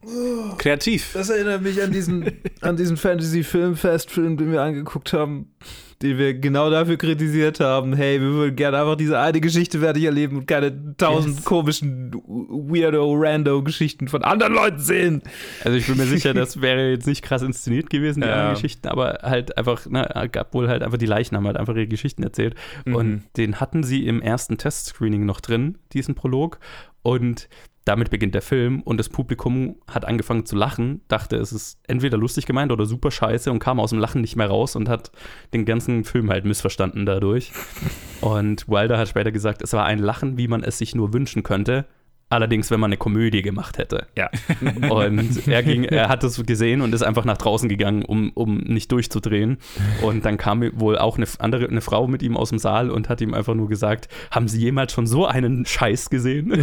kreativ. Das erinnert mich an diesen, an diesen Fantasy-Filmfest-Film, den wir angeguckt haben, den wir genau dafür kritisiert haben. Hey, wir würden gerne einfach diese eine Geschichte fertig erleben und keine tausend yes. komischen Weirdo-Rando-Geschichten von anderen Leuten sehen. Also ich bin mir sicher, (laughs) das wäre jetzt nicht krass inszeniert gewesen, die ja. anderen Geschichten, aber halt einfach, na, gab wohl halt einfach die Leichen haben halt einfach ihre Geschichten erzählt. Mhm. Und den hatten sie im ersten Testscreening noch drin, diesen Prolog. Und damit beginnt der Film und das Publikum hat angefangen zu lachen, dachte, es ist entweder lustig gemeint oder super scheiße und kam aus dem Lachen nicht mehr raus und hat den ganzen Film halt missverstanden dadurch. (laughs) Und Wilder hat später gesagt, es war ein Lachen, wie man es sich nur wünschen könnte. Allerdings, wenn man eine Komödie gemacht hätte. Ja. (laughs) Und er ging, er hat das gesehen und ist einfach nach draußen gegangen, um, um nicht durchzudrehen. Und dann kam wohl auch eine andere, eine Frau mit ihm aus dem Saal und hat ihm einfach nur gesagt: Haben Sie jemals schon so einen Scheiß gesehen? (laughs) und,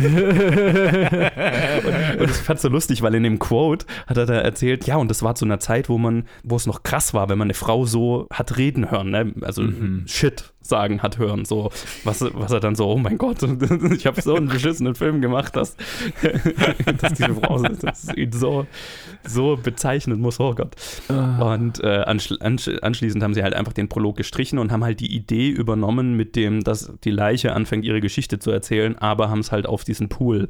und ich fand so lustig, weil in dem Quote hat er da erzählt, ja, und das war zu einer Zeit, wo man, wo es noch krass war, wenn man eine Frau so hat reden hören, ne? Also mhm. Shit sagen hat hören. So, was, was er dann so, oh mein Gott, (laughs) ich habe so einen beschissenen Film gemacht, dass, (laughs) dass diese Frau das ihn so, so bezeichnen muss, oh Gott. Ah. Und äh, anschli anschließend haben sie halt einfach den Prolog gestrichen und haben halt die Idee übernommen, mit dem, dass die Leiche anfängt, ihre Geschichte zu erzählen, aber haben es halt auf diesen Pool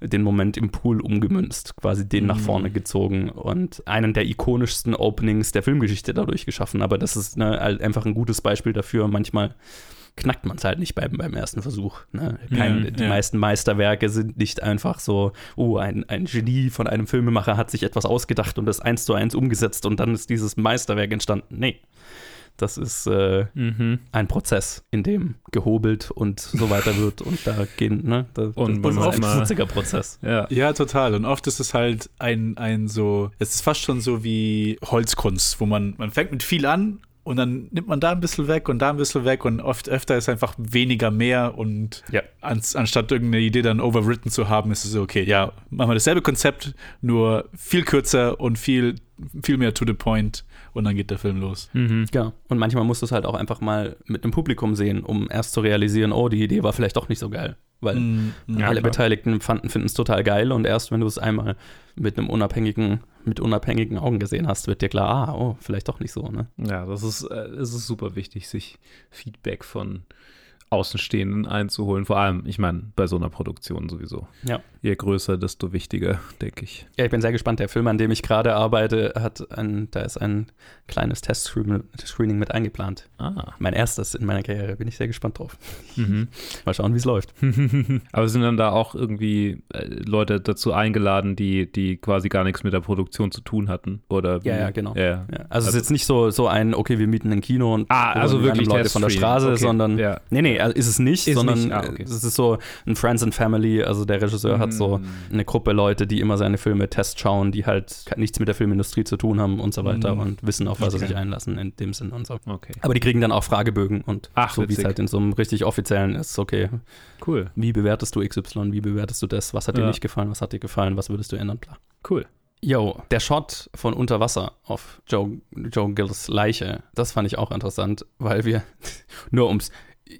den Moment im Pool umgemünzt, quasi den mhm. nach vorne gezogen und einen der ikonischsten Openings der Filmgeschichte dadurch geschaffen. Aber das ist ne, einfach ein gutes Beispiel dafür. Manchmal knackt man es halt nicht beim, beim ersten Versuch. Ne? Kein, ja, die ja. meisten Meisterwerke sind nicht einfach so, oh, ein, ein Genie von einem Filmemacher hat sich etwas ausgedacht und das eins zu eins umgesetzt und dann ist dieses Meisterwerk entstanden. Nee. Das ist äh, mhm. ein Prozess, in dem gehobelt und so weiter (laughs) wird und da gehen, ne? Da, und das ist oft ein witziger Prozess. Ja. ja, total. Und oft ist es halt ein, ein so, es ist fast schon so wie Holzkunst, wo man, man fängt mit viel an und dann nimmt man da ein bisschen weg und da ein bisschen weg und oft öfter ist einfach weniger mehr und ja. an, anstatt irgendeine Idee dann overwritten zu haben, ist es so, okay, ja, machen wir dasselbe Konzept, nur viel kürzer und viel, viel mehr to the point und dann geht der Film los. Mhm. Ja, und manchmal musst du es halt auch einfach mal mit einem Publikum sehen, um erst zu realisieren, oh, die Idee war vielleicht doch nicht so geil. weil Mm, mm, alle klar. Beteiligten fanden finden es total geil und erst wenn du es einmal mit einem unabhängigen mit unabhängigen Augen gesehen hast, wird dir klar, ah, oh, vielleicht doch nicht so, ne? Ja, das ist, äh, es ist super wichtig, sich Feedback von Außenstehenden einzuholen. Vor allem, ich meine, bei so einer Produktion sowieso. Ja. Je größer, desto wichtiger, denke ich. Ja, ich bin sehr gespannt. Der Film, an dem ich gerade arbeite, hat ein, da ist ein kleines Test-Screening mit eingeplant. Ah. Mein erstes in meiner Karriere. Bin ich sehr gespannt drauf. Mhm. (laughs) Mal schauen, wie es läuft. (laughs) Aber sind dann da auch irgendwie äh, Leute dazu eingeladen, die, die quasi gar nichts mit der Produktion zu tun hatten? Oder wie? Ja, ja, genau. Ja. Ja, also, es Also- ist jetzt nicht so, so ein, okay, wir mieten ein Kino und Ah, also wirklich Leute von der. Straße, Okay, sondern ja. nee, nee, also ist es nicht, Ist sondern nicht, ah, okay. es ist so ein Friends and Family, also der Regisseur hat so Mm. eine Gruppe Leute, die immer seine Filme test schauen, die halt nichts mit der Filmindustrie zu tun haben und so weiter Mm. und wissen, auf was sie Okay. sich einlassen in dem Sinn und so. Okay. Aber die kriegen dann auch Fragebögen und Ach, so wie es halt in so einem richtig offiziellen ist, okay, Cool. wie bewertest du XY, wie bewertest du das, was hat dir Ja. nicht gefallen, was hat dir gefallen, was würdest du ändern, bla. Cool. Yo, der Shot von unter Wasser auf Joe, Joe Gills Leiche, das fand ich auch interessant, weil wir, (laughs) nur ums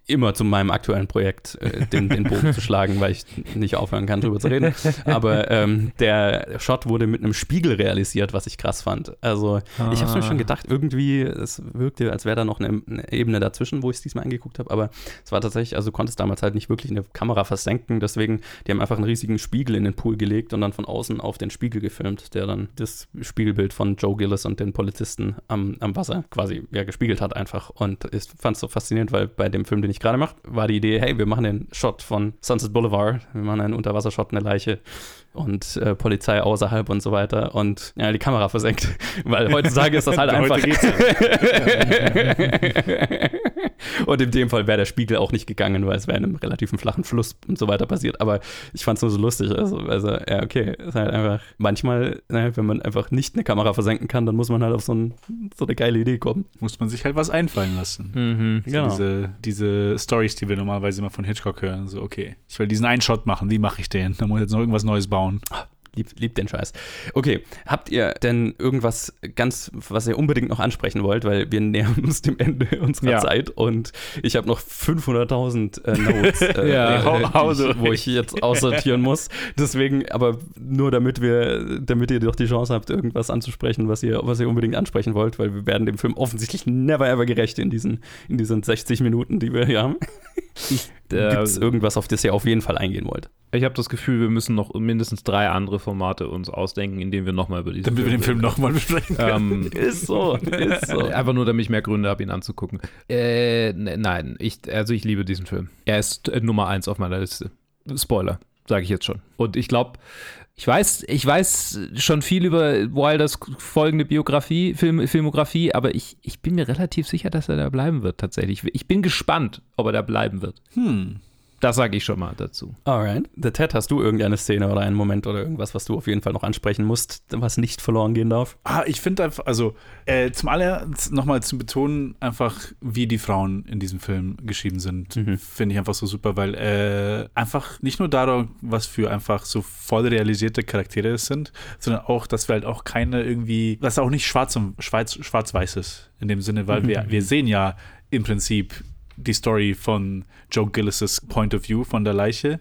immer zu meinem aktuellen Projekt äh, den, den Bogen zu schlagen, weil ich nicht aufhören kann, drüber zu reden. Aber ähm, der Shot wurde mit einem Spiegel realisiert, was ich krass fand. Also ich habe mir schon gedacht, irgendwie, es wirkte, als wäre da noch eine, eine Ebene dazwischen, wo ich es diesmal angeguckt habe. Aber es war tatsächlich, also du konntest damals halt nicht wirklich eine Kamera versenken. Deswegen, die haben einfach einen riesigen Spiegel in den Pool gelegt und dann von außen auf den Spiegel gefilmt, der dann das Spiegelbild von Joe Gillis und den Polizisten am, am Wasser quasi ja, gespiegelt hat einfach. Und ich fand es so faszinierend, weil bei dem Film, den ich gerade mache, war die Idee, hey, wir machen den Shot von Sunset Boulevard, wir machen einen Unterwassershot, eine Leiche und äh, Polizei außerhalb und so weiter und ja, die Kamera versenkt, (laughs) weil heutzutage ist das halt (laughs) einfach. geht's (laughs) und in dem Fall wäre der Spiegel auch nicht gegangen, weil es wäre in einem relativen flachen Fluss und so weiter passiert. Aber ich fand es nur so lustig. Also, also ja, okay, ist halt einfach manchmal, ne, wenn man einfach nicht eine Kamera versenken kann, dann muss man halt auf so, ein, so eine geile Idee kommen. Muss man sich halt was einfallen lassen. Mhm. So Genau. diese, diese Stories, die wir normalerweise immer von Hitchcock hören. So, okay, ich will diesen einen Shot machen, wie mache ich den? Da muss ich jetzt noch irgendwas Neues bauen. Lieb, lieb den Scheiß. Okay, habt ihr denn irgendwas ganz, was ihr unbedingt noch ansprechen wollt? Weil wir nähern uns dem Ende unserer Ja. Zeit und ich habe noch 500.000 äh, Notes, (laughs) äh, Ja, äh, hau- durch. wo ich jetzt aussortieren muss. Deswegen, aber nur damit wir, damit ihr doch die Chance habt, irgendwas anzusprechen, was ihr, was ihr unbedingt ansprechen wollt, weil wir werden dem Film offensichtlich never ever gerecht in diesen, in diesen 60 Minuten, die wir hier haben. Äh, Gibt es irgendwas, auf das ihr auf jeden Fall eingehen wollt? Ich habe das Gefühl, wir müssen noch mindestens drei andere Formate uns ausdenken, in denen wir nochmal über diesen Damit wir den Film nochmal besprechen können. Ähm, (laughs) Ist so, ist so. (laughs) Einfach nur, damit ich mehr Gründe habe, ihn anzugucken. Äh, ne- nein, ich, also ich liebe diesen Film. Er ist äh, Nummer eins auf meiner Liste. Spoiler, sage ich jetzt schon. Und ich glaube, ich weiß, ich weiß schon viel über Wilders folgende Biografie, Film, Filmografie, aber ich, ich bin mir relativ sicher, dass er da bleiben wird tatsächlich. Ich bin gespannt, ob er da bleiben wird. Hm. Das sage ich schon mal dazu. Alright. The Ted, hast du irgendeine Szene oder einen Moment oder irgendwas, was du auf jeden Fall noch ansprechen musst, was nicht verloren gehen darf? Ah, ich finde einfach, also äh, zum allererst nochmal zu betonen, einfach wie die Frauen in diesem Film geschrieben sind, Mhm. finde ich einfach so super, weil äh, einfach nicht nur darum, was für einfach so voll realisierte Charaktere es sind, sondern auch, dass wir halt auch keine irgendwie, dass auch nicht schwarz und schwarz, schwarz-weiß ist in dem Sinne, weil wir, wir sehen ja im Prinzip die Story von Joe Gillis' Point of View von der Leiche.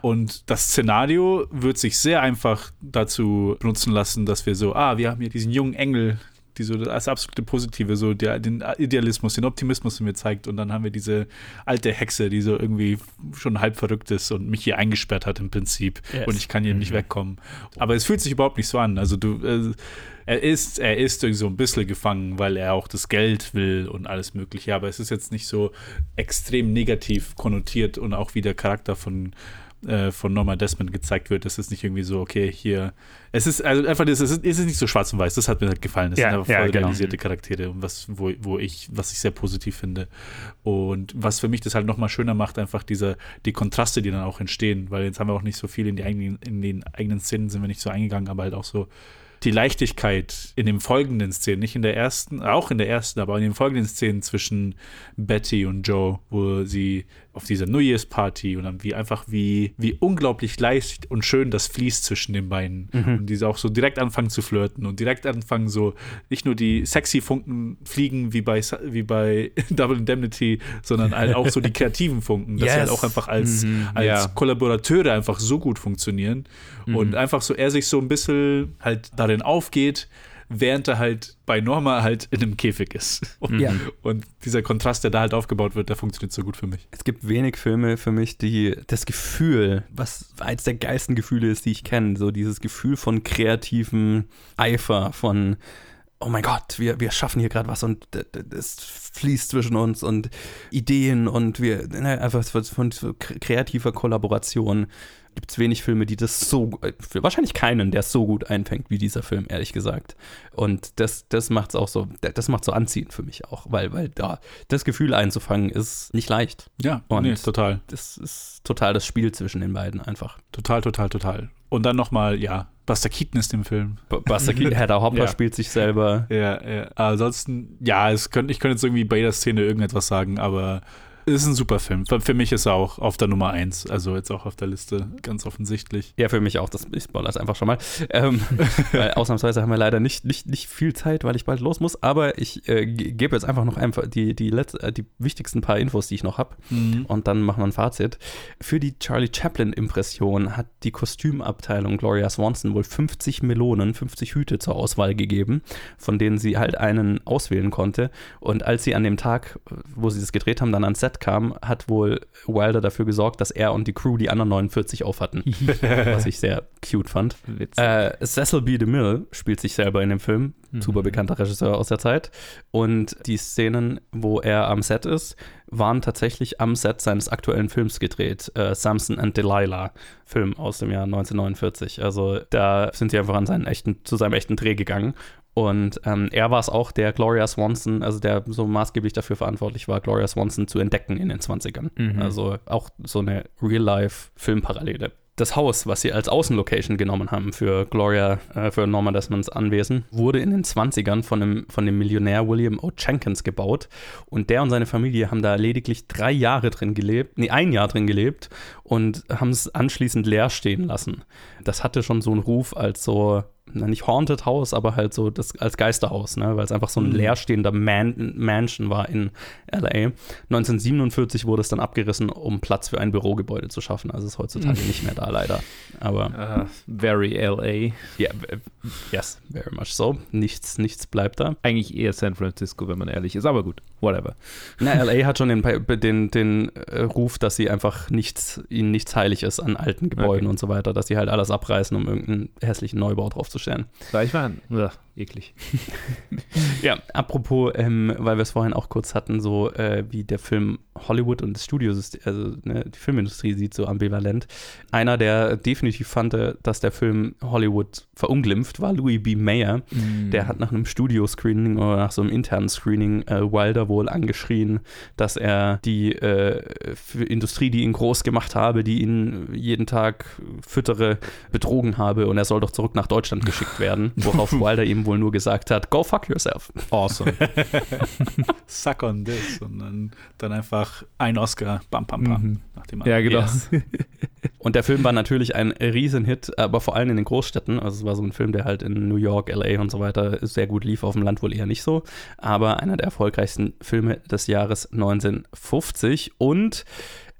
Und das Szenario wird sich sehr einfach dazu benutzen lassen, dass wir so, ah, wir haben hier diesen jungen Engel, die so das absolute Positive, so der, den Idealismus, den Optimismus in mir zeigt. Und dann haben wir diese alte Hexe, die so irgendwie schon halb verrückt ist und mich hier eingesperrt hat im Prinzip. Yes. Und ich kann hier nicht wegkommen. Aber es fühlt sich überhaupt nicht so an. Also du, äh, er ist, er ist irgendwie so ein bisschen gefangen, weil er auch das Geld will und alles Mögliche. Aber es ist jetzt nicht so extrem negativ konnotiert und auch wie der Charakter von äh, von Norma Desmond gezeigt wird, es ist nicht irgendwie so, okay, hier. Es ist also einfach, das, es ist, es ist nicht so schwarz und weiß, das hat mir halt gefallen. Es Ja, sind einfach ja, voll genau. realisierte Charaktere, was, wo, wo ich, was ich sehr positiv finde. Und was für mich das halt nochmal schöner macht, einfach diese, die Kontraste, die dann auch entstehen, weil jetzt haben wir auch nicht so viel in die eigenen, in den eigenen Szenen sind wir nicht so eingegangen, aber halt auch so die Leichtigkeit in den folgenden Szenen, nicht in der ersten, auch in der ersten, aber in den folgenden Szenen zwischen Betty und Joe, wo sie auf dieser New Year's Party und dann wie einfach wie, wie unglaublich leicht und schön das fließt zwischen den beiden. Mhm. Und diese auch so direkt anfangen zu flirten und direkt anfangen so nicht nur die sexy Funken fliegen wie bei, wie bei (laughs) Double Indemnity, sondern halt auch so die kreativen Funken, dass yes. sie halt auch einfach als, mhm, als ja. Kollaborateure einfach so gut funktionieren mhm. und einfach so er sich so ein bisschen halt darin aufgeht, während er halt bei Norma halt in einem Käfig ist. Und, (laughs) ja. und dieser Kontrast, der da halt aufgebaut wird, der funktioniert so gut für mich. Es gibt wenig Filme für mich, die das Gefühl, was eins der geilsten Gefühle ist, die ich kenne, so dieses Gefühl von kreativem Eifer, von oh mein Gott, wir, wir schaffen hier gerade was und es fließt zwischen uns und Ideen und wir, ne, einfach von kreativer Kollaboration gibt es wenig Filme, die das so, äh, wahrscheinlich keinen, der es so gut einfängt wie dieser Film, ehrlich gesagt. Und das, das macht es auch so, das macht so anziehend für mich auch, weil, weil da das Gefühl einzufangen ist nicht leicht. Ja, und nee, total. Das ist total das Spiel zwischen den beiden einfach. Total, total, total. Und dann nochmal, ja, Buster Keaton ist im Film. Buster Keaton, Hedda (laughs) Hopper ja. spielt sich selber. Ja, ja. Ansonsten, ja, es könnt, ich könnte jetzt irgendwie bei jeder Szene irgendetwas sagen, aber ist ein super Film. Für mich ist er auch auf der Nummer 1, also jetzt auch auf der Liste, ganz offensichtlich. Ja, für mich auch. Das, ich spoilere es einfach schon mal. Ähm, (laughs) ausnahmsweise haben wir leider nicht, nicht, nicht viel Zeit, weil ich bald los muss, aber ich äh, gebe jetzt einfach noch einfach die, die, letzte, äh, die wichtigsten paar Infos, die ich noch habe mhm. und dann machen wir ein Fazit. Für die Charlie Chaplin-Impression hat die Kostümabteilung Gloria Swanson wohl 50 Melonen, 50 Hüte zur Auswahl gegeben, von denen sie halt einen auswählen konnte. Und als sie an dem Tag, wo sie das gedreht haben, dann ans Set kam, hat wohl Wilder dafür gesorgt, dass er und die Crew die anderen 49 aufhatten. (laughs) was ich sehr cute fand. Äh, Cecil B. DeMille spielt sich selber in dem Film. Mhm. Super bekannter Regisseur aus der Zeit. Und die Szenen, wo er am Set ist, waren tatsächlich am Set seines aktuellen Films gedreht. Äh, Samson and Delilah, Film aus dem Jahr 1949. Also da sind sie einfach an seinen echten, zu seinem echten Dreh gegangen. Und ähm, er war es auch, der Gloria Swanson, also der so maßgeblich dafür verantwortlich war, Gloria Swanson zu entdecken in den 20ern. Mhm. Also auch so eine Real-Life-Filmparallele das Haus, was sie als Außenlocation genommen haben für Gloria, äh, für Norma Desmonds Anwesen, wurde in den 20ern von dem, von dem Millionär William O. Jenkins gebaut. Und der und seine Familie haben da lediglich drei Jahre drin gelebt, nee, ein Jahr drin gelebt und haben es anschließend leer stehen lassen. Das hatte schon so einen Ruf als so na, nicht Haunted House, aber halt so das als Geisterhaus, ne? weil es einfach so ein mhm. leerstehender Man Mansion war in LA. 1947 wurde es dann abgerissen, um Platz für ein Bürogebäude zu schaffen. Also ist heutzutage mhm. nicht mehr da, leider. Aber uh, very LA. Yeah, yes, very much so. Nichts, nichts bleibt da. Eigentlich eher San Francisco, wenn man ehrlich ist, aber gut, whatever. Na, LA hat schon den, den, den äh, Ruf, dass sie einfach nichts, ihnen nichts heilig ist an alten Gebäuden okay. und so weiter, dass sie halt alles abreißen, um irgendeinen hässlichen Neubau drauf zu vorzustellen. Deichwein? Ja, eklig. (laughs) ja, apropos, ähm, weil wir es vorhin auch kurz hatten, so äh, wie der Film Hollywood und das Studiosystem, also ne, die Filmindustrie sieht so ambivalent. Einer, der definitiv fand, äh, dass der Film Hollywood verunglimpft, war Louis B. Mayer. Mm. Der hat nach einem Studio-Screening oder nach so einem internen Screening äh, Wilder wohl angeschrien, dass er die äh, Industrie, die ihn groß gemacht habe, die ihn jeden Tag füttere, betrogen habe und er soll doch zurück nach Deutschland geschickt werden. (laughs) Worauf Wilder ihm wohl nur gesagt hat, go fuck yourself. Awesome. (laughs) Suck on this. Und dann, dann einfach ein Oscar, bam, bam, bam. Mhm. Nachdem ja, genau. Yes. (laughs) Und der Film war natürlich ein Riesenhit, aber vor allem in den Großstädten. Also es war so ein Film, der halt in New York, LA und so weiter sehr gut lief, auf dem Land wohl eher nicht so. Aber einer der erfolgreichsten Filme des Jahres 1950 und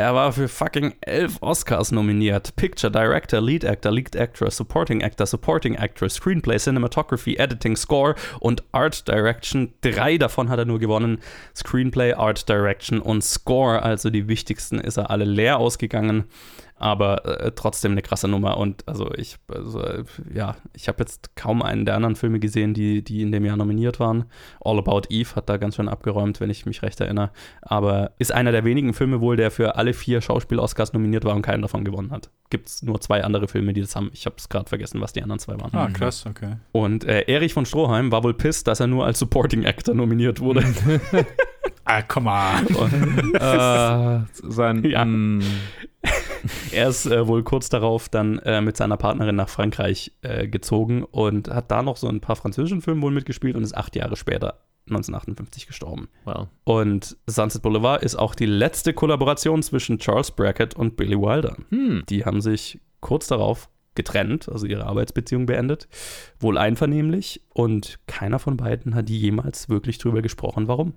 er war für fucking elf Oscars nominiert. Picture, Director, Lead Actor, Lead Actress, Supporting Actor, Supporting Actress, Screenplay, Cinematography, Editing, Score und Art Direction. Drei davon hat er nur gewonnen. Screenplay, Art Direction und Score, also die wichtigsten, ist er alle leer ausgegangen aber äh, trotzdem eine krasse Nummer. Und also ich, also, ja, ich habe jetzt kaum einen der anderen Filme gesehen, die, die in dem Jahr nominiert waren. All About Eve hat da ganz schön abgeräumt, wenn ich mich recht erinnere. Aber ist einer der wenigen Filme wohl, der für alle vier Schauspiel-Oscars nominiert war und keinen davon gewonnen hat. Gibt es nur zwei andere Filme, die das haben. Ich habe es gerade vergessen, was die anderen zwei waren. Ah, krass, okay. Und äh, Erich von Stroheim war wohl pissed, dass er nur als Supporting Actor nominiert wurde. (laughs) (laughs) ah, come on. Und, äh, sein, (laughs) ja. Mm. er ist äh, wohl kurz darauf dann äh, mit seiner Partnerin nach Frankreich äh, gezogen und hat da noch so ein paar französischen Filme wohl mitgespielt und ist acht Jahre später 1958 gestorben. Wow. Und Sunset Boulevard ist auch die letzte Kollaboration zwischen Charles Brackett und Billy Wilder. Hm. Die haben sich kurz darauf getrennt, also ihre Arbeitsbeziehung beendet, wohl einvernehmlich und keiner von beiden hat jemals wirklich drüber gesprochen, warum.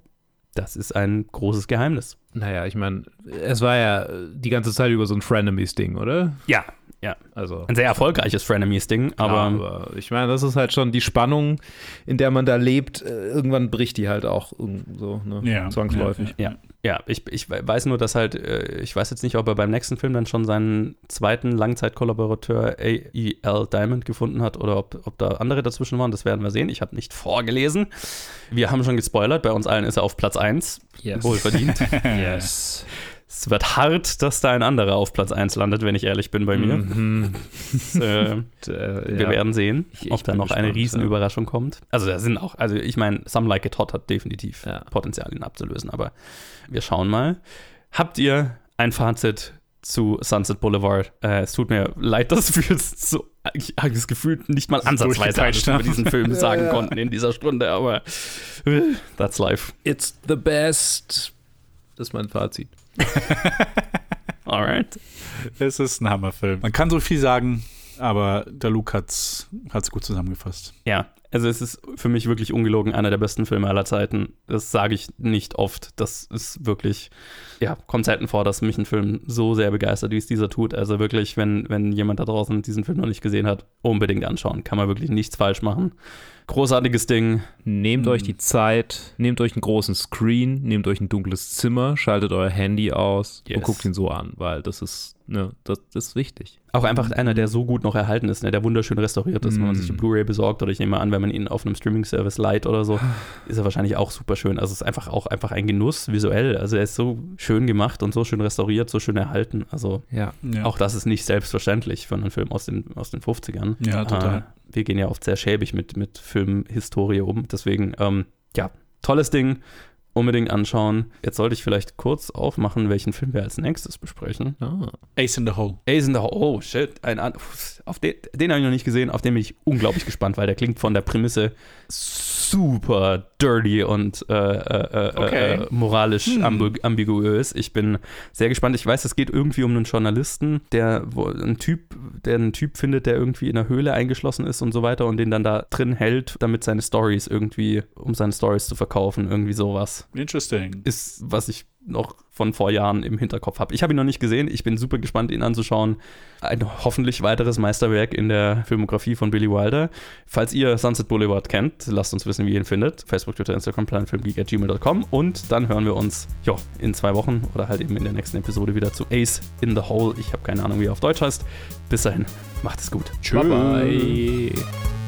Das ist ein großes Geheimnis. Naja, ich meine, es war ja die ganze Zeit über so ein Frenemies-Ding, oder? Ja, ja. Also. Ein sehr erfolgreiches Frenemies-Ding, aber, aber ich meine, das ist halt schon die Spannung, in der man da lebt. Äh, Irgendwann bricht die halt auch irgend so ne? Ja. zwangsläufig. ja, ja ich, ich weiß nur, dass halt, äh, ich weiß jetzt nicht, ob er beim nächsten Film dann schon seinen zweiten Langzeitkollaborateur A.E.L. Diamond gefunden hat oder ob, ob da andere dazwischen waren, das werden wir sehen. Ich habe nicht vorgelesen. Wir haben schon gespoilert, bei uns allen ist er auf Platz 1. Yes. Wohlverdient. (laughs) Yes. Es wird hart, dass da ein anderer auf Platz 1 landet, wenn ich ehrlich bin bei mir. Mhm. Das, (laughs) äh, Äh, wir ja. werden sehen, Ich- ich ob da noch eine gespannt, Riesenüberraschung kommt. Also da sind auch, also ich meine, Some Like It Hot hat definitiv Ja. Potenzial, ihn abzulösen, aber wir schauen mal. Habt ihr ein Fazit zu Sunset Boulevard? Äh, es tut mir leid, dass wir es so, ich habe das Gefühl, nicht mal ansatzweise alles über diesen Film Ja, sagen ja. konnten in dieser Stunde, aber äh, that's life. It's the best. Das ist mein Fazit. (laughs) Alright. Es ist ein Hammerfilm. Man kann so viel sagen, aber der Luke hat's, hat's gut zusammengefasst. Ja, also es ist für mich wirklich ungelogen einer der besten Filme aller Zeiten. Das sage ich nicht oft. Das ist wirklich, ja, kommt selten vor, dass mich ein Film so sehr begeistert, wie es dieser tut. Also wirklich, wenn, wenn jemand da draußen diesen Film noch nicht gesehen hat, unbedingt anschauen. Kann man wirklich nichts falsch machen. Großartiges Ding. Nehmt euch die Zeit, nehmt euch einen großen Screen, nehmt euch ein dunkles Zimmer, schaltet euer Handy aus Yes. und guckt ihn so an, weil das ist, ne, das, das ist wichtig. Auch einfach einer, der so gut noch erhalten ist, ne? der wunderschön restauriert ist, wenn man Mm. sich die Blu-ray besorgt oder ich nehme an, wenn man ihn auf einem Streaming-Service leiht oder so, (sighs) ist er wahrscheinlich auch super schön. Also es ist einfach auch einfach ein Genuss visuell. Also er ist so schön gemacht und so schön restauriert, so schön erhalten. Also Ja. Ja. Auch das ist nicht selbstverständlich für einen Film aus den, aus den 50ern. Ja, total. Äh, wir gehen ja oft sehr schäbig mit, mit Filmhistorie um. Deswegen, ähm, ja, tolles Ding. Unbedingt anschauen. Jetzt sollte ich vielleicht kurz aufmachen, welchen Film wir als nächstes besprechen. Ah. Ace in the Hole. Ace in the Hole. Oh, shit. Ein, an- auf den, den habe ich noch nicht gesehen. Auf den bin ich unglaublich gespannt, weil der klingt von der Prämisse super dirty und äh, äh, äh, Okay. äh, moralisch Hm. ambi ambiguös. Ich bin sehr gespannt. Ich weiß, es geht irgendwie um einen Journalisten, der wo, ein Typ, der einen Typ findet, der irgendwie in einer Höhle eingeschlossen ist und so weiter und den dann da drin hält, damit seine Stories irgendwie, um seine Stories zu verkaufen, irgendwie sowas Interesting. ist, was ich noch von vor Jahren im Hinterkopf habe. Ich habe ihn noch nicht gesehen. Ich bin super gespannt, ihn anzuschauen. Ein hoffentlich weiteres Meisterwerk in der Filmografie von Billy Wilder. Falls ihr Sunset Boulevard kennt, lasst uns wissen, wie ihr ihn findet. Facebook, Twitter, Instagram, planfilmgeek.gmail.com und dann hören wir uns jo, in zwei Wochen oder halt eben in der nächsten Episode wieder zu Ace in the Hole. Ich habe keine Ahnung, wie er auf Deutsch heißt. Bis dahin, macht es gut. Bye bye.